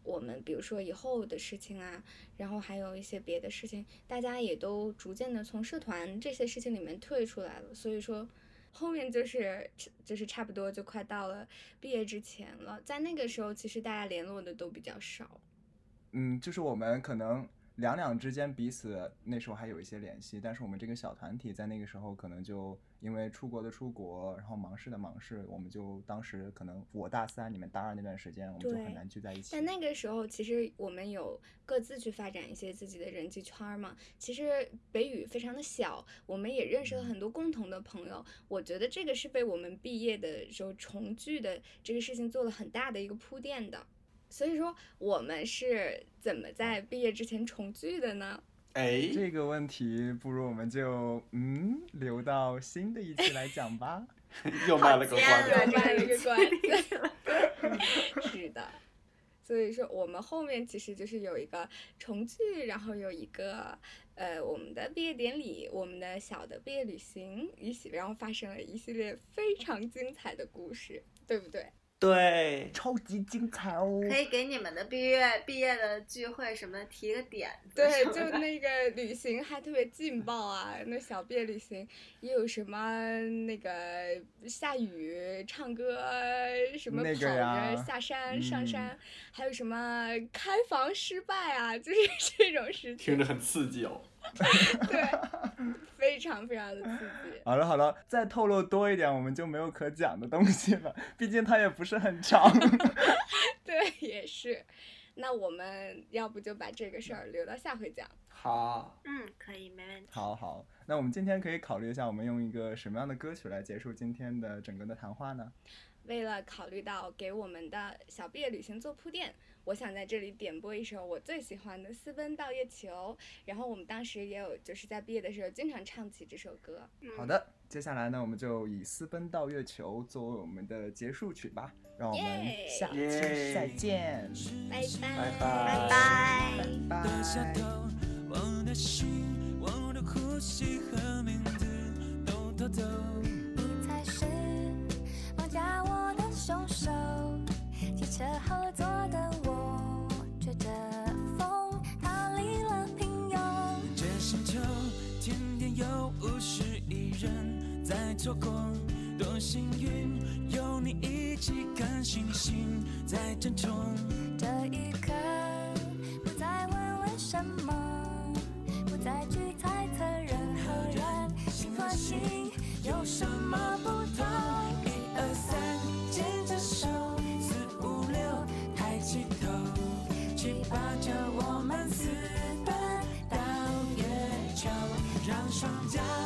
我们，比如说以后的事情啊，然后还有一些别的事情，大家也都逐渐的从社团这些事情里面退出来了，所以说。后面就是就是差不多就快到了毕业之前了，在那个时候，其实大家联络的都比较少。嗯，就是我们可能两两之间彼此那时候还有一些联系，但是我们这个小团体在那个时候可能就因为出国的出国，然后忙事的忙事，我们就当时可能我大三，你们大二那段时间，我们就很难聚在一起。但那个时候，其实我们有各自去发展一些自己的人际圈儿嘛。其实北语非常的小，我们也认识了很多共同的朋友。我觉得这个是被我们毕业的时候重聚的这个事情做了很大的一个铺垫的。所以说，我们是怎么在毕业之前重聚的呢？哎，这个问题，不如我们就嗯留到新的一期来讲吧。又卖了个关子。又卖了一个关子。是的，所以说我们后面其实就是有一个重聚，然后有一个呃我们的毕业典礼，我们的小的毕业旅行一起，然后发生了一系列非常精彩的故事，对不对？对，超级精彩哦！可以给你们的毕业毕业的聚会什么提个点子对就那个旅行还特别劲爆啊！那小毕业旅行也有什么那个下雨、唱歌，什么那跑着下山、上嗯山，还有什么开房失败啊，就是 这种事情，听着很刺激哦。对，非常非常的刺激。好了好了，再透露多一点，我们就没有可讲的东西了。毕竟它也不是很长。对，也是。那我们要不就把这个事儿留到下回讲。好，嗯，可以，没问题。好好，那我们今天可以考虑一下，我们用一个什么样的歌曲来结束今天的整个的谈话呢？为了考虑到给我们的小毕业旅行做铺垫，我想在这里点播一首我最喜欢的《私奔到月球》。然后我们当时也有就是在毕业的时候经常唱起这首歌。好的，接下来呢，我们就以《私奔到月球》作为我们的结束曲吧。让我们下期再见，拜拜拜拜拜拜。拜低下拜。头，我的心，我的呼吸和名字都偷走。你才是绑架我的凶手。汽车后座的我，有五十亿人在错过，多幸运有你一起看星星在争宠。这一刻，不再问为什么，不再去猜长假。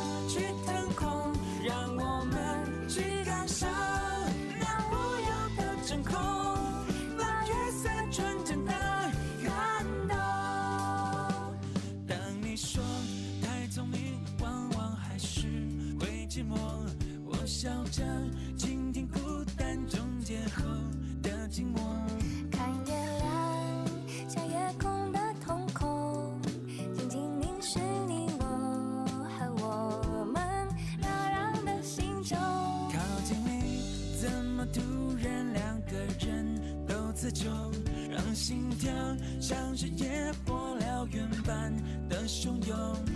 像是野火燎原般的汹涌。